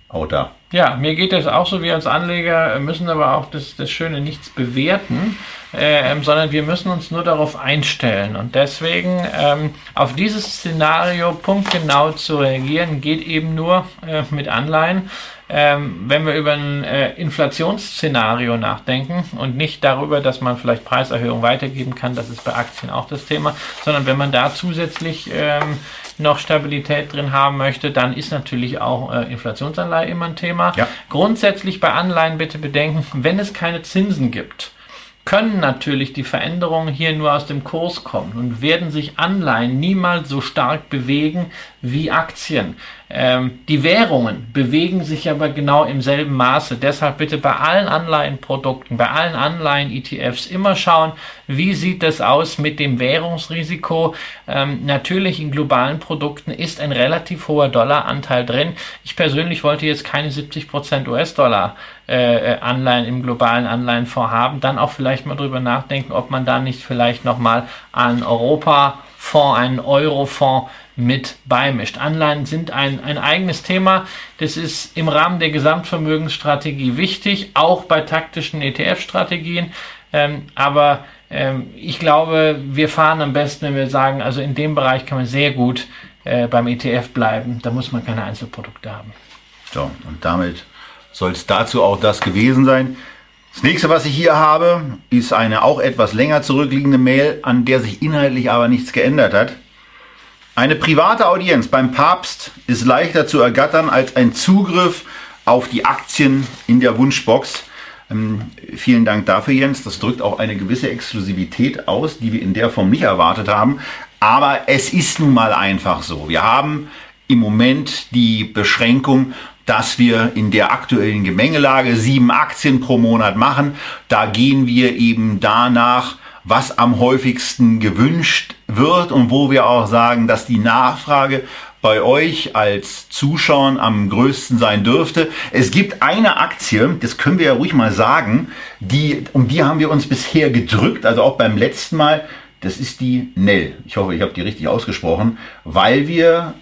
auch da. Ja, mir geht das auch so. Wir als Anleger müssen aber auch das, das Schöne nichts bewerten, äh, sondern wir müssen uns nur darauf einstellen. Und deswegen ähm, auf dieses Szenario punktgenau zu reagieren, geht eben nur äh, mit Anleihen. Ähm, wenn wir über ein äh, Inflationsszenario nachdenken und nicht darüber, dass man vielleicht Preiserhöhungen weitergeben kann, das ist bei Aktien auch das Thema, sondern wenn man da zusätzlich ähm, noch Stabilität drin haben möchte, dann ist natürlich auch äh, Inflationsanleihe immer ein Thema. Ja. Grundsätzlich bei Anleihen bitte bedenken, wenn es keine Zinsen gibt, können natürlich die Veränderungen hier nur aus dem Kurs kommen und werden sich Anleihen niemals so stark bewegen wie Aktien. Ähm, die Währungen bewegen sich aber genau im selben Maße. Deshalb bitte bei allen Anleihenprodukten, bei allen Anleihen-ETFs immer schauen, wie sieht das aus mit dem Währungsrisiko. Ähm, natürlich in globalen Produkten ist ein relativ hoher Dollaranteil drin. Ich persönlich wollte jetzt keine 70% US-Dollar äh, Anleihen im globalen Anleihenfonds haben. Dann auch vielleicht mal drüber nachdenken, ob man da nicht vielleicht nochmal an Europa Fonds, einen Eurofonds mit beimischt. Anleihen sind ein, ein eigenes Thema. Das ist im Rahmen der Gesamtvermögensstrategie wichtig, auch bei taktischen ETF-Strategien. Ähm, aber ähm, ich glaube, wir fahren am besten, wenn wir sagen, also in dem Bereich kann man sehr gut äh, beim ETF bleiben. Da muss man keine Einzelprodukte haben. So, und damit soll es dazu auch das gewesen sein. Das nächste, was ich hier habe, ist eine auch etwas länger zurückliegende Mail, an der sich inhaltlich aber nichts geändert hat. Eine private Audienz beim Papst ist leichter zu ergattern als ein Zugriff auf die Aktien in der Wunschbox. Ähm, vielen Dank dafür, Jens. Das drückt auch eine gewisse Exklusivität aus, die wir in der Form nicht erwartet haben. Aber es ist nun mal einfach so. Wir haben im Moment die Beschränkung, dass wir in der aktuellen Gemengelage sieben Aktien pro Monat machen. Da gehen wir eben danach, was am häufigsten gewünscht wird und wo wir auch sagen, dass die Nachfrage bei euch als Zuschauern am größten sein dürfte. Es gibt eine Aktie, das können wir ja ruhig mal sagen, die, um die haben wir uns bisher gedrückt, also auch beim letzten Mal. Das ist die Nell. Ich hoffe, ich habe die richtig ausgesprochen, weil wir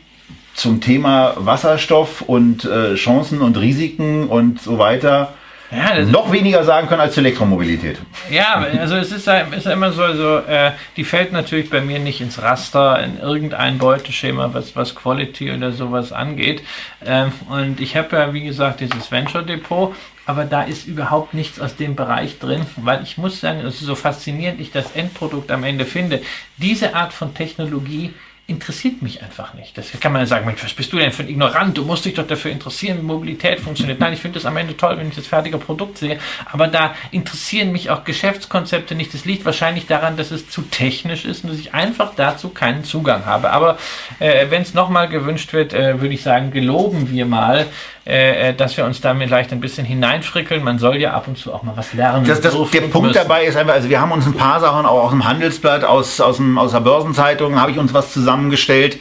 zum Thema Wasserstoff und äh, Chancen und Risiken und so weiter ja, noch weniger sagen können als zur Elektromobilität. Ja, also es ist, ist immer so, also, äh, die fällt natürlich bei mir nicht ins Raster, in irgendein Beuteschema, was, was Quality oder sowas angeht. Ähm, und ich habe ja, wie gesagt, dieses Venture Depot, aber da ist überhaupt nichts aus dem Bereich drin, weil ich muss sagen, es ist so faszinierend ich das Endprodukt am Ende finde. Diese Art von Technologie interessiert mich einfach nicht. Das kann man ja sagen, was bist du denn für ein Ignorant? Du musst dich doch dafür interessieren, wie Mobilität funktioniert. Nein, ich finde es am Ende toll, wenn ich das fertige Produkt sehe, aber da interessieren mich auch Geschäftskonzepte nicht. Das liegt wahrscheinlich daran, dass es zu technisch ist und dass ich einfach dazu keinen Zugang habe. Aber äh, wenn es nochmal gewünscht wird, äh, würde ich sagen, geloben wir mal, äh, äh, dass wir uns damit leicht ein bisschen hineinfrickeln. Man soll ja ab und zu auch mal was lernen. Das, das, der Punkt müssen. dabei ist einfach, also wir haben uns ein paar Sachen auch aus dem Handelsblatt, aus, aus, dem, aus der Börsenzeitung, habe ich uns was zusammengestellt.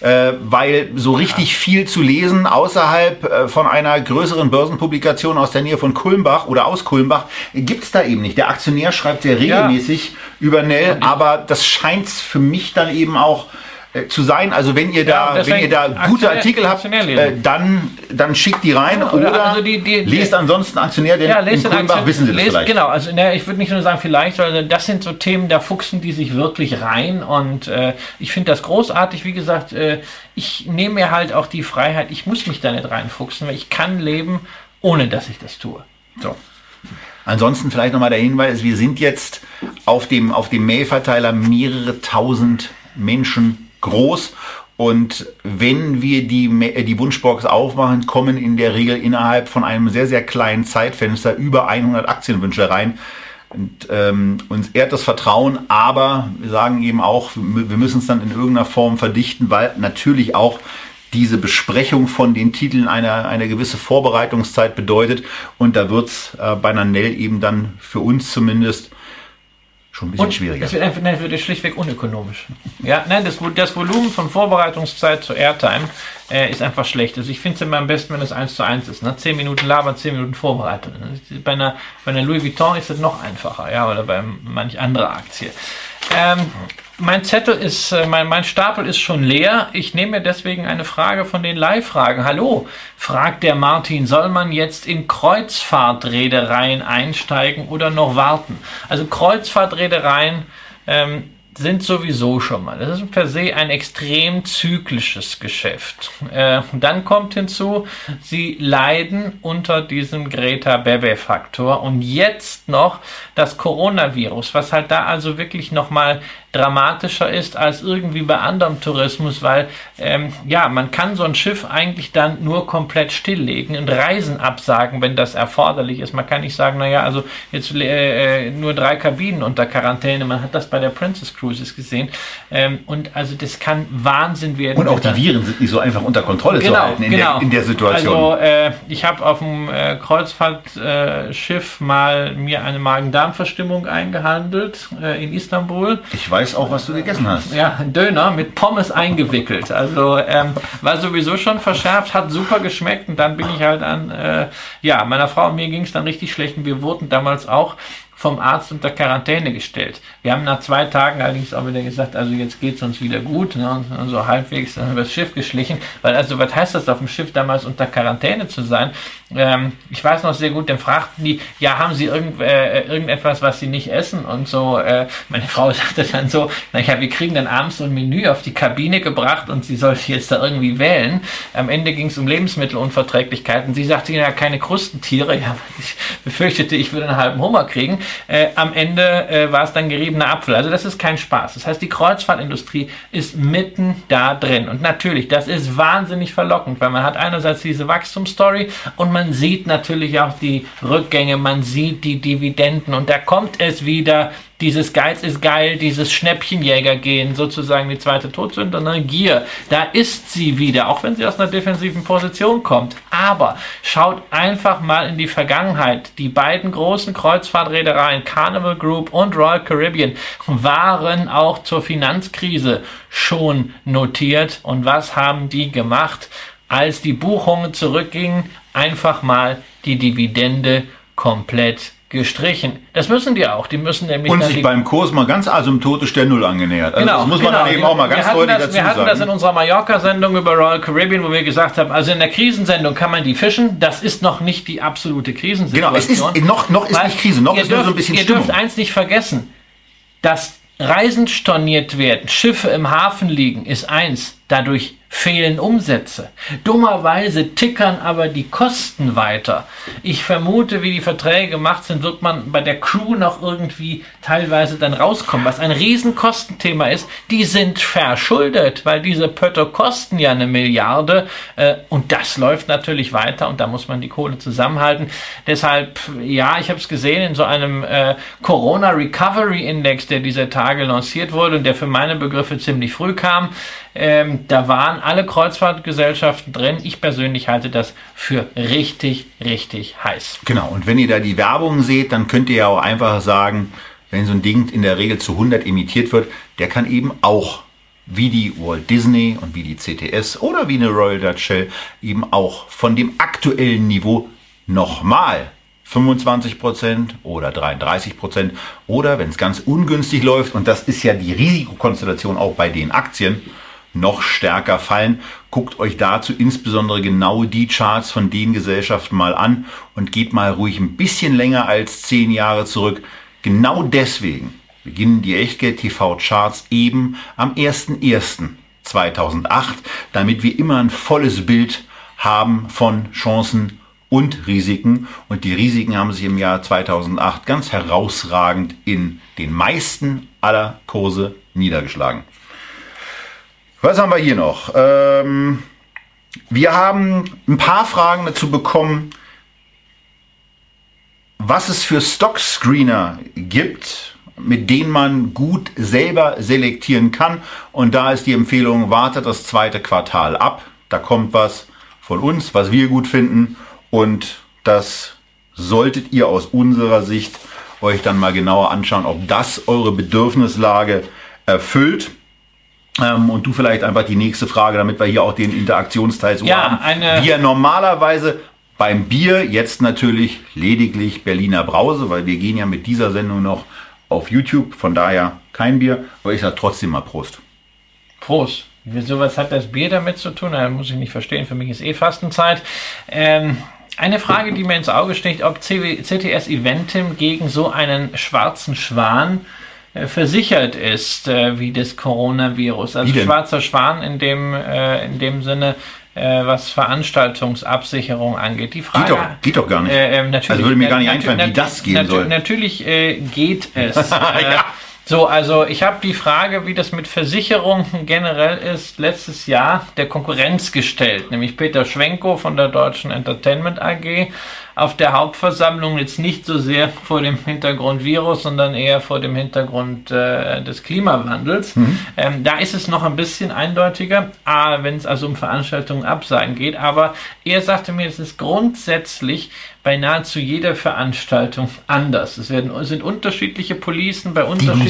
Äh, weil so richtig ja. viel zu lesen außerhalb äh, von einer größeren Börsenpublikation aus der Nähe von Kulmbach oder aus Kulmbach gibt's da eben nicht. Der Aktionär schreibt sehr regelmäßig ja. über Nell, aber das scheint für mich dann eben auch äh, zu sein. Also wenn ihr da, ja, wenn ihr da gute Artikel habt, äh, dann, dann schickt die rein oder, oder also die, die, lest ansonsten Aktionär, denn ja, in Kulmbach wissen Sie das lest, vielleicht. Genau, also ne, ich würde nicht nur sagen vielleicht, sondern das sind so Themen, da fuchsen die sich wirklich rein und äh, ich finde das großartig. Wie gesagt, äh, ich nehme mir halt auch die Freiheit, ich muss mich da nicht reinfuchsen, weil ich kann leben, ohne dass ich das tue. So. Ansonsten vielleicht nochmal der Hinweis, wir sind jetzt auf dem, auf dem Mailverteiler mehrere tausend Menschen groß. Und wenn wir die, äh, die Wunschbox aufmachen, kommen in der Regel innerhalb von einem sehr, sehr kleinen Zeitfenster über 100 Aktienwünsche rein. Und, ähm, uns ehrt das Vertrauen, aber wir sagen eben auch, wir müssen es dann in irgendeiner Form verdichten, weil natürlich auch diese Besprechung von den Titeln eine, eine gewisse Vorbereitungszeit bedeutet. Und da wird es äh, bei Nanell eben dann für uns zumindest schon ein bisschen und schwieriger. Das wird einfach nein, wird schlichtweg unökonomisch. Ja, nein, das, das Volumen von Vorbereitungszeit zu Airtime äh, ist einfach schlecht. Also ich finde es immer am besten, wenn es 1 zu 1 ist. Ne? 10 Minuten labern, 10 Minuten Vorbereitung. Bei einer, bei einer Louis Vuitton ist das noch einfacher, ja, oder bei manch anderer Aktie. Ähm, mein Zettel ist, äh, mein, mein Stapel ist schon leer. Ich nehme mir deswegen eine Frage von den Live-Fragen. Hallo, fragt der Martin, soll man jetzt in Kreuzfahrtreedereien einsteigen oder noch warten? Also Kreuzfahrtreedereien ähm, sind sowieso schon mal. Das ist per se ein extrem zyklisches Geschäft. Äh, dann kommt hinzu, sie leiden unter diesem Greta Bebe-Faktor und jetzt noch das Coronavirus, was halt da also wirklich nochmal dramatischer ist als irgendwie bei anderem Tourismus, weil ähm, ja, man kann so ein Schiff eigentlich dann nur komplett stilllegen und Reisen absagen, wenn das erforderlich ist. Man kann nicht sagen, naja, also jetzt äh, äh, nur drei Kabinen unter Quarantäne. Man hat das bei der Princess Cruises gesehen. Ähm, und also das kann Wahnsinn werden. Und auch die Viren sind nicht so einfach unter Kontrolle genau, zu halten in, genau. der, in der Situation. Also äh, ich habe auf dem äh, Kreuzfahrtschiff mal mir eine Magen-Darm-Verstimmung eingehandelt äh, in Istanbul. Ich weiß auch, was du gegessen hast. Ja, Döner mit Pommes eingewickelt. Also ähm, war sowieso schon verschärft, hat super geschmeckt und dann bin ich halt an, äh, ja, meiner Frau und mir ging es dann richtig schlecht und wir wurden damals auch vom Arzt unter Quarantäne gestellt. Wir haben nach zwei Tagen allerdings auch wieder gesagt, also jetzt geht es uns wieder gut, ne, und so halbwegs übers Schiff geschlichen, weil also was heißt das auf dem Schiff damals unter Quarantäne zu sein? Ähm, ich weiß noch sehr gut, dann fragten die, ja, haben sie irgend, äh, irgendetwas, was sie nicht essen und so. Äh, meine Frau sagte dann so, naja, wir kriegen dann abends so ein Menü auf die Kabine gebracht und sie sollte jetzt da irgendwie wählen. Am Ende ging es um Lebensmittelunverträglichkeiten. Sie sagte, ja, keine Krustentiere. Ja, ich befürchtete, ich würde einen halben Hummer kriegen. Äh, am Ende äh, war es dann geriebener Apfel. Also das ist kein Spaß. Das heißt, die Kreuzfahrtindustrie ist mitten da drin. Und natürlich, das ist wahnsinnig verlockend, weil man hat einerseits diese Wachstumsstory und man sieht natürlich auch die Rückgänge, man sieht die Dividenden und da kommt es wieder dieses Geiz ist geil, dieses Schnäppchenjäger gehen, sozusagen die zweite Todsünde, ne? Gier, da ist sie wieder, auch wenn sie aus einer defensiven Position kommt. Aber schaut einfach mal in die Vergangenheit. Die beiden großen Kreuzfahrtreedereien, Carnival Group und Royal Caribbean, waren auch zur Finanzkrise schon notiert. Und was haben die gemacht? Als die Buchungen zurückgingen, einfach mal die Dividende komplett gestrichen. Das müssen die auch. Die müssen nämlich und sich beim Kurs mal ganz asymptotisch der Null angenähert. Also genau, das muss man genau. dann eben auch mal ganz deutlich das, dazu Wir hatten sagen. das in unserer Mallorca-Sendung über Royal Caribbean, wo wir gesagt haben, also in der Krisensendung kann man die fischen. Das ist noch nicht die absolute Krisensituation. Genau, es ist noch noch ist nicht Krise, noch ist dürft, nur so ein bisschen Ihr Stimmung. dürft eins nicht vergessen, dass Reisen storniert werden, Schiffe im Hafen liegen, ist eins. Dadurch fehlen Umsätze. Dummerweise tickern aber die Kosten weiter. Ich vermute, wie die Verträge gemacht sind, wird man bei der Crew noch irgendwie teilweise dann rauskommen. Was ein Riesenkostenthema ist, die sind verschuldet, weil diese Pötter kosten ja eine Milliarde äh, und das läuft natürlich weiter und da muss man die Kohle zusammenhalten. Deshalb, ja, ich habe es gesehen in so einem äh, Corona Recovery Index, der dieser Tage lanciert wurde und der für meine Begriffe ziemlich früh kam. Ähm, da waren alle Kreuzfahrtgesellschaften drin. Ich persönlich halte das für richtig, richtig heiß. Genau, und wenn ihr da die Werbung seht, dann könnt ihr ja auch einfach sagen, wenn so ein Ding in der Regel zu 100 emittiert wird, der kann eben auch wie die Walt Disney und wie die CTS oder wie eine Royal Dutch Shell eben auch von dem aktuellen Niveau nochmal 25% oder 33% oder wenn es ganz ungünstig läuft, und das ist ja die Risikokonstellation auch bei den Aktien, noch stärker fallen. Guckt euch dazu insbesondere genau die Charts von den Gesellschaften mal an und geht mal ruhig ein bisschen länger als zehn Jahre zurück. Genau deswegen beginnen die Echtgeld TV Charts eben am 01.01.2008, damit wir immer ein volles Bild haben von Chancen und Risiken. Und die Risiken haben sich im Jahr 2008 ganz herausragend in den meisten aller Kurse niedergeschlagen. Was haben wir hier noch? Ähm, wir haben ein paar Fragen dazu bekommen, was es für Stock Screener gibt, mit denen man gut selber selektieren kann. Und da ist die Empfehlung, wartet das zweite Quartal ab. Da kommt was von uns, was wir gut finden. Und das solltet ihr aus unserer Sicht euch dann mal genauer anschauen, ob das eure Bedürfnislage erfüllt. Ähm, und du vielleicht einfach die nächste Frage, damit wir hier auch den Interaktionsteil so ja, haben. Eine wie er normalerweise beim Bier jetzt natürlich lediglich Berliner Brause, weil wir gehen ja mit dieser Sendung noch auf YouTube, von daher kein Bier, aber ich sage trotzdem mal Prost. Prost. Wieso, was hat das Bier damit zu tun? Da muss ich nicht verstehen, für mich ist eh Fastenzeit. Ähm, eine Frage, die mir ins Auge sticht, ob CTS Eventim gegen so einen schwarzen Schwan versichert ist äh, wie das Coronavirus. Also schwarzer Schwan in dem, äh, in dem Sinne, äh, was Veranstaltungsabsicherung angeht. Die Frage, geht, doch, geht doch gar nicht. Äh, ähm, also würde mir gar nicht einfallen, wie das gehen soll. Natürlich geht es. ja. So, also ich habe die Frage, wie das mit Versicherungen generell ist, letztes Jahr der Konkurrenz gestellt, nämlich Peter Schwenko von der Deutschen Entertainment AG auf der Hauptversammlung jetzt nicht so sehr vor dem Hintergrund Virus, sondern eher vor dem Hintergrund äh, des Klimawandels. Mhm. Ähm, da ist es noch ein bisschen eindeutiger, wenn es also um Veranstaltungen absagen geht. Aber er sagte mir, es ist grundsätzlich bei nahezu jeder Veranstaltung anders. Es werden, sind unterschiedliche Policen bei unterschiedlichen.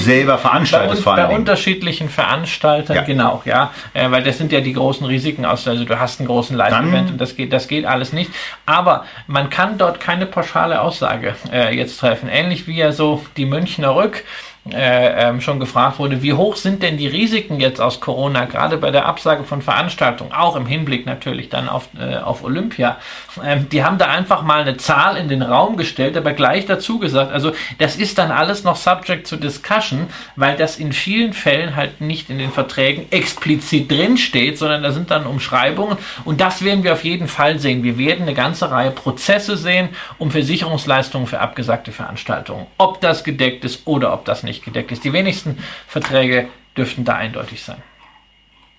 Bei, bei unterschiedlichen Veranstaltern, ja. genau, ja. Äh, weil das sind ja die großen Risiken aus. Also du hast einen großen Live-Event und das geht, das geht alles nicht. Aber man kann dort keine pauschale Aussage äh, jetzt treffen. Ähnlich wie ja so die Münchner Rück äh, ähm, schon gefragt wurde, wie hoch sind denn die Risiken jetzt aus Corona, gerade bei der Absage von Veranstaltungen, auch im Hinblick natürlich dann auf, äh, auf Olympia. Ähm, die haben da einfach mal eine Zahl in den Raum gestellt, aber gleich dazu gesagt, also das ist dann alles noch subject to discussion, weil das in vielen Fällen halt nicht in den Verträgen explizit drinsteht, sondern da sind dann Umschreibungen und das werden wir auf jeden Fall sehen. Wir werden eine ganze Reihe Prozesse sehen um Versicherungsleistungen für abgesagte Veranstaltungen. Ob das gedeckt ist oder ob das nicht nicht gedeckt ist. Die wenigsten Verträge dürften da eindeutig sein.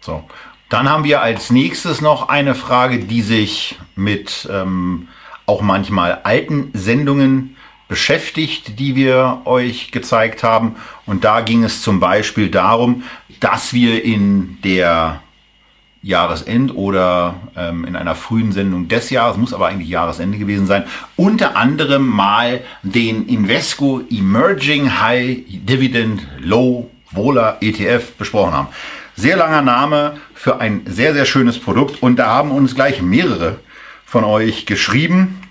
So. Dann haben wir als nächstes noch eine Frage, die sich mit ähm, auch manchmal alten Sendungen beschäftigt, die wir euch gezeigt haben. Und da ging es zum Beispiel darum, dass wir in der Jahresend oder ähm, in einer frühen Sendung des Jahres, muss aber eigentlich Jahresende gewesen sein, unter anderem mal den Invesco Emerging High Dividend Low Vola ETF besprochen haben. Sehr langer Name für ein sehr, sehr schönes Produkt. Und da haben uns gleich mehrere von euch geschrieben,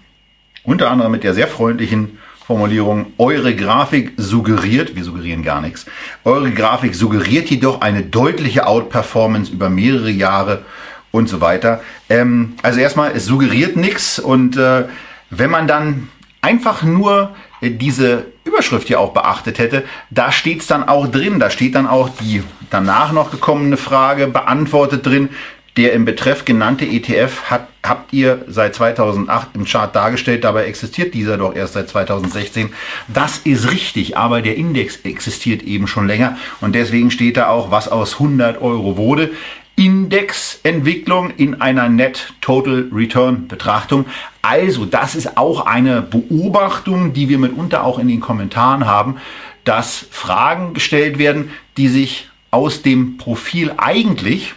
unter anderem mit der sehr freundlichen Formulierung, eure Grafik suggeriert, wir suggerieren gar nichts, eure Grafik suggeriert jedoch eine deutliche Outperformance über mehrere Jahre und so weiter. Ähm, also erstmal, es suggeriert nichts und äh, wenn man dann einfach nur äh, diese Überschrift hier auch beachtet hätte, da steht es dann auch drin, da steht dann auch die danach noch gekommene Frage beantwortet drin, der im Betreff genannte ETF hat, habt ihr seit 2008 im Chart dargestellt, dabei existiert dieser doch erst seit 2016. Das ist richtig, aber der Index existiert eben schon länger und deswegen steht da auch, was aus 100 Euro wurde. Indexentwicklung in einer Net Total Return Betrachtung. Also, das ist auch eine Beobachtung, die wir mitunter auch in den Kommentaren haben, dass Fragen gestellt werden, die sich aus dem Profil eigentlich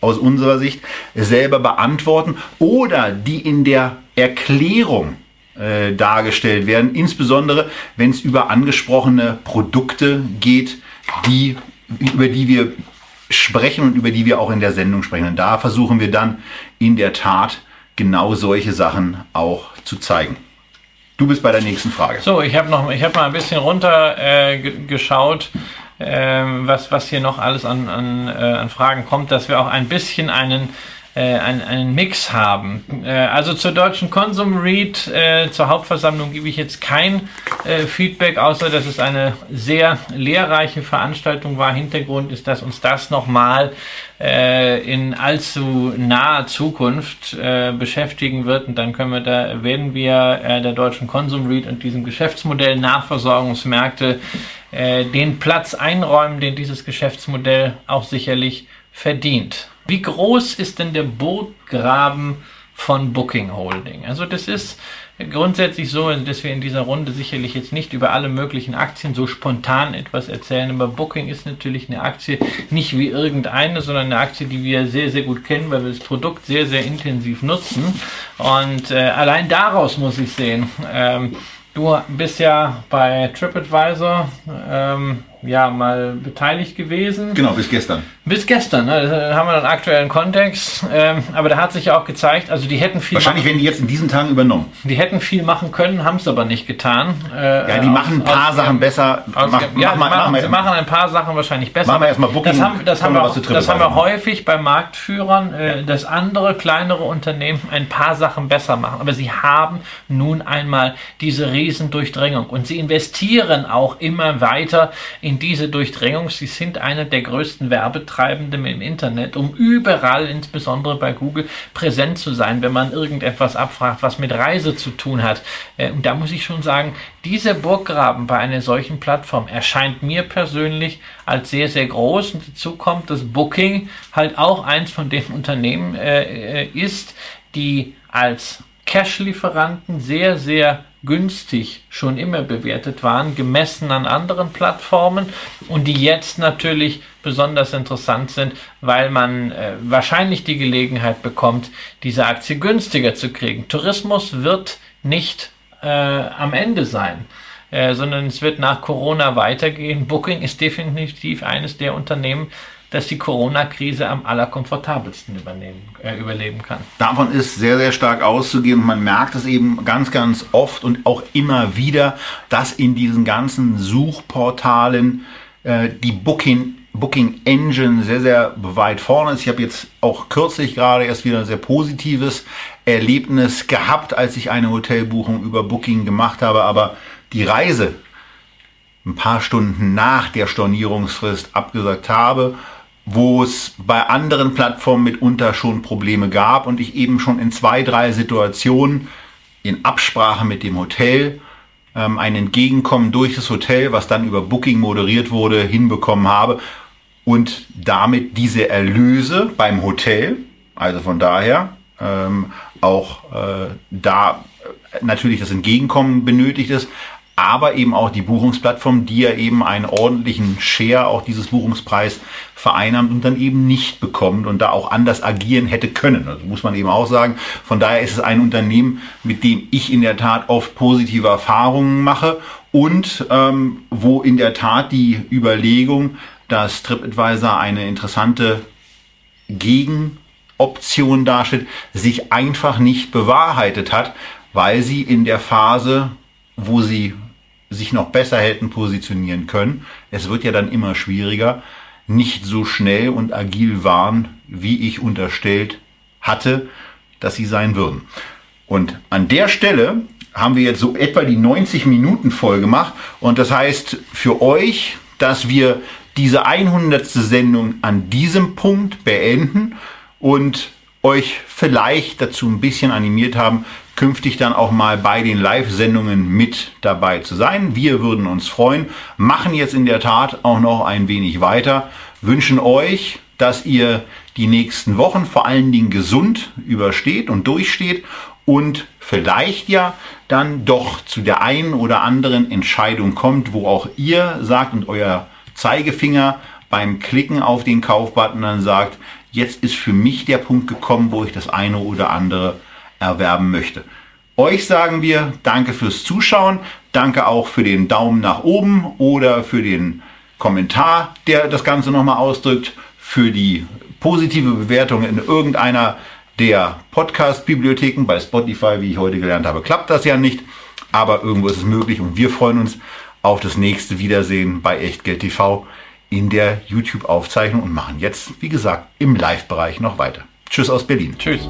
aus unserer Sicht selber beantworten oder die in der Erklärung äh, dargestellt werden, insbesondere wenn es über angesprochene Produkte geht, die, über die wir sprechen und über die wir auch in der Sendung sprechen. Und da versuchen wir dann in der Tat genau solche Sachen auch zu zeigen. Du bist bei der nächsten Frage. So, ich habe noch, mal ein bisschen runter äh, geschaut was, was hier noch alles an, an, äh, an Fragen kommt, dass wir auch ein bisschen einen äh, einen, einen Mix haben. Äh, also zur deutschen Consum Read, äh, zur Hauptversammlung gebe ich jetzt kein äh, Feedback, außer dass es eine sehr lehrreiche Veranstaltung war. Hintergrund ist, dass uns das nochmal äh, in allzu naher Zukunft äh, beschäftigen wird. Und dann können wir da, werden wir äh, der deutschen Consum Read und diesem Geschäftsmodell Nahversorgungsmärkte äh, den Platz einräumen, den dieses Geschäftsmodell auch sicherlich verdient. Wie groß ist denn der Burggraben von Booking Holding? Also das ist grundsätzlich so, dass wir in dieser Runde sicherlich jetzt nicht über alle möglichen Aktien so spontan etwas erzählen, aber Booking ist natürlich eine Aktie nicht wie irgendeine, sondern eine Aktie, die wir sehr, sehr gut kennen, weil wir das Produkt sehr, sehr intensiv nutzen. Und äh, allein daraus muss ich sehen, ähm, du bist ja bei TripAdvisor ähm, ja mal beteiligt gewesen. Genau, bis gestern. Bis gestern, ne? da haben wir einen aktuellen Kontext. Ähm, aber da hat sich ja auch gezeigt, also die hätten viel. Wahrscheinlich werden die jetzt in diesen Tagen übernommen. Die hätten viel machen können, haben es aber nicht getan. Äh, ja, die machen ein paar aus, Sachen besser. Aus, mach, ja, mach, machen, mach, sie machen ein paar Sachen wahrscheinlich besser. Machen wir erstmal Booking. Das haben, das haben wir, auch, das haben wir häufig bei Marktführern, äh, dass andere kleinere Unternehmen ein paar Sachen besser machen. Aber sie haben nun einmal diese Riesendurchdringung und sie investieren auch immer weiter in in diese Durchdringung. Sie sind einer der größten Werbetreibenden im Internet, um überall, insbesondere bei Google, präsent zu sein, wenn man irgendetwas abfragt, was mit Reise zu tun hat. Äh, und da muss ich schon sagen, dieser Burggraben bei einer solchen Plattform erscheint mir persönlich als sehr, sehr groß. Und dazu kommt, dass Booking halt auch eins von den Unternehmen äh, äh ist, die als Cash-Lieferanten sehr, sehr günstig schon immer bewertet waren, gemessen an anderen Plattformen und die jetzt natürlich besonders interessant sind, weil man äh, wahrscheinlich die Gelegenheit bekommt, diese Aktie günstiger zu kriegen. Tourismus wird nicht äh, am Ende sein. Äh, sondern es wird nach Corona weitergehen. Booking ist definitiv eines der Unternehmen, dass die Corona-Krise am allerkomfortabelsten äh, überleben kann. Davon ist sehr, sehr stark auszugehen. Man merkt es eben ganz, ganz oft und auch immer wieder, dass in diesen ganzen Suchportalen äh, die Booking Booking Engine sehr, sehr weit vorne ist. Ich habe jetzt auch kürzlich gerade erst wieder ein sehr positives Erlebnis gehabt, als ich eine Hotelbuchung über Booking gemacht habe. Aber die Reise ein paar Stunden nach der Stornierungsfrist abgesagt habe wo es bei anderen Plattformen mitunter schon Probleme gab und ich eben schon in zwei, drei Situationen in Absprache mit dem Hotel ähm, ein Entgegenkommen durch das Hotel, was dann über Booking moderiert wurde, hinbekommen habe und damit diese Erlöse beim Hotel, also von daher ähm, auch äh, da natürlich das Entgegenkommen benötigt ist, aber eben auch die Buchungsplattform, die ja eben einen ordentlichen Share auch dieses Buchungspreis vereinnahmt und dann eben nicht bekommt und da auch anders agieren hätte können. Also muss man eben auch sagen. Von daher ist es ein Unternehmen, mit dem ich in der Tat oft positive Erfahrungen mache und ähm, wo in der Tat die Überlegung, dass TripAdvisor eine interessante Gegenoption darstellt, sich einfach nicht bewahrheitet hat, weil sie in der Phase, wo sie sich noch besser hätten positionieren können. Es wird ja dann immer schwieriger, nicht so schnell und agil waren, wie ich unterstellt hatte, dass sie sein würden. Und an der Stelle haben wir jetzt so etwa die 90 Minuten voll gemacht. Und das heißt für euch, dass wir diese 100. Sendung an diesem Punkt beenden und euch vielleicht dazu ein bisschen animiert haben, künftig dann auch mal bei den Live-Sendungen mit dabei zu sein. Wir würden uns freuen, machen jetzt in der Tat auch noch ein wenig weiter, wünschen euch, dass ihr die nächsten Wochen vor allen Dingen gesund übersteht und durchsteht und vielleicht ja dann doch zu der einen oder anderen Entscheidung kommt, wo auch ihr sagt und euer Zeigefinger beim Klicken auf den Kaufbutton dann sagt, jetzt ist für mich der Punkt gekommen, wo ich das eine oder andere erwerben möchte. Euch sagen wir danke fürs Zuschauen, danke auch für den Daumen nach oben oder für den Kommentar, der das Ganze nochmal ausdrückt, für die positive Bewertung in irgendeiner der Podcast-Bibliotheken. Bei Spotify, wie ich heute gelernt habe, klappt das ja nicht, aber irgendwo ist es möglich und wir freuen uns auf das nächste Wiedersehen bei Echtgeld TV in der YouTube-Aufzeichnung und machen jetzt, wie gesagt, im Live-Bereich noch weiter. Tschüss aus Berlin. Tschüss.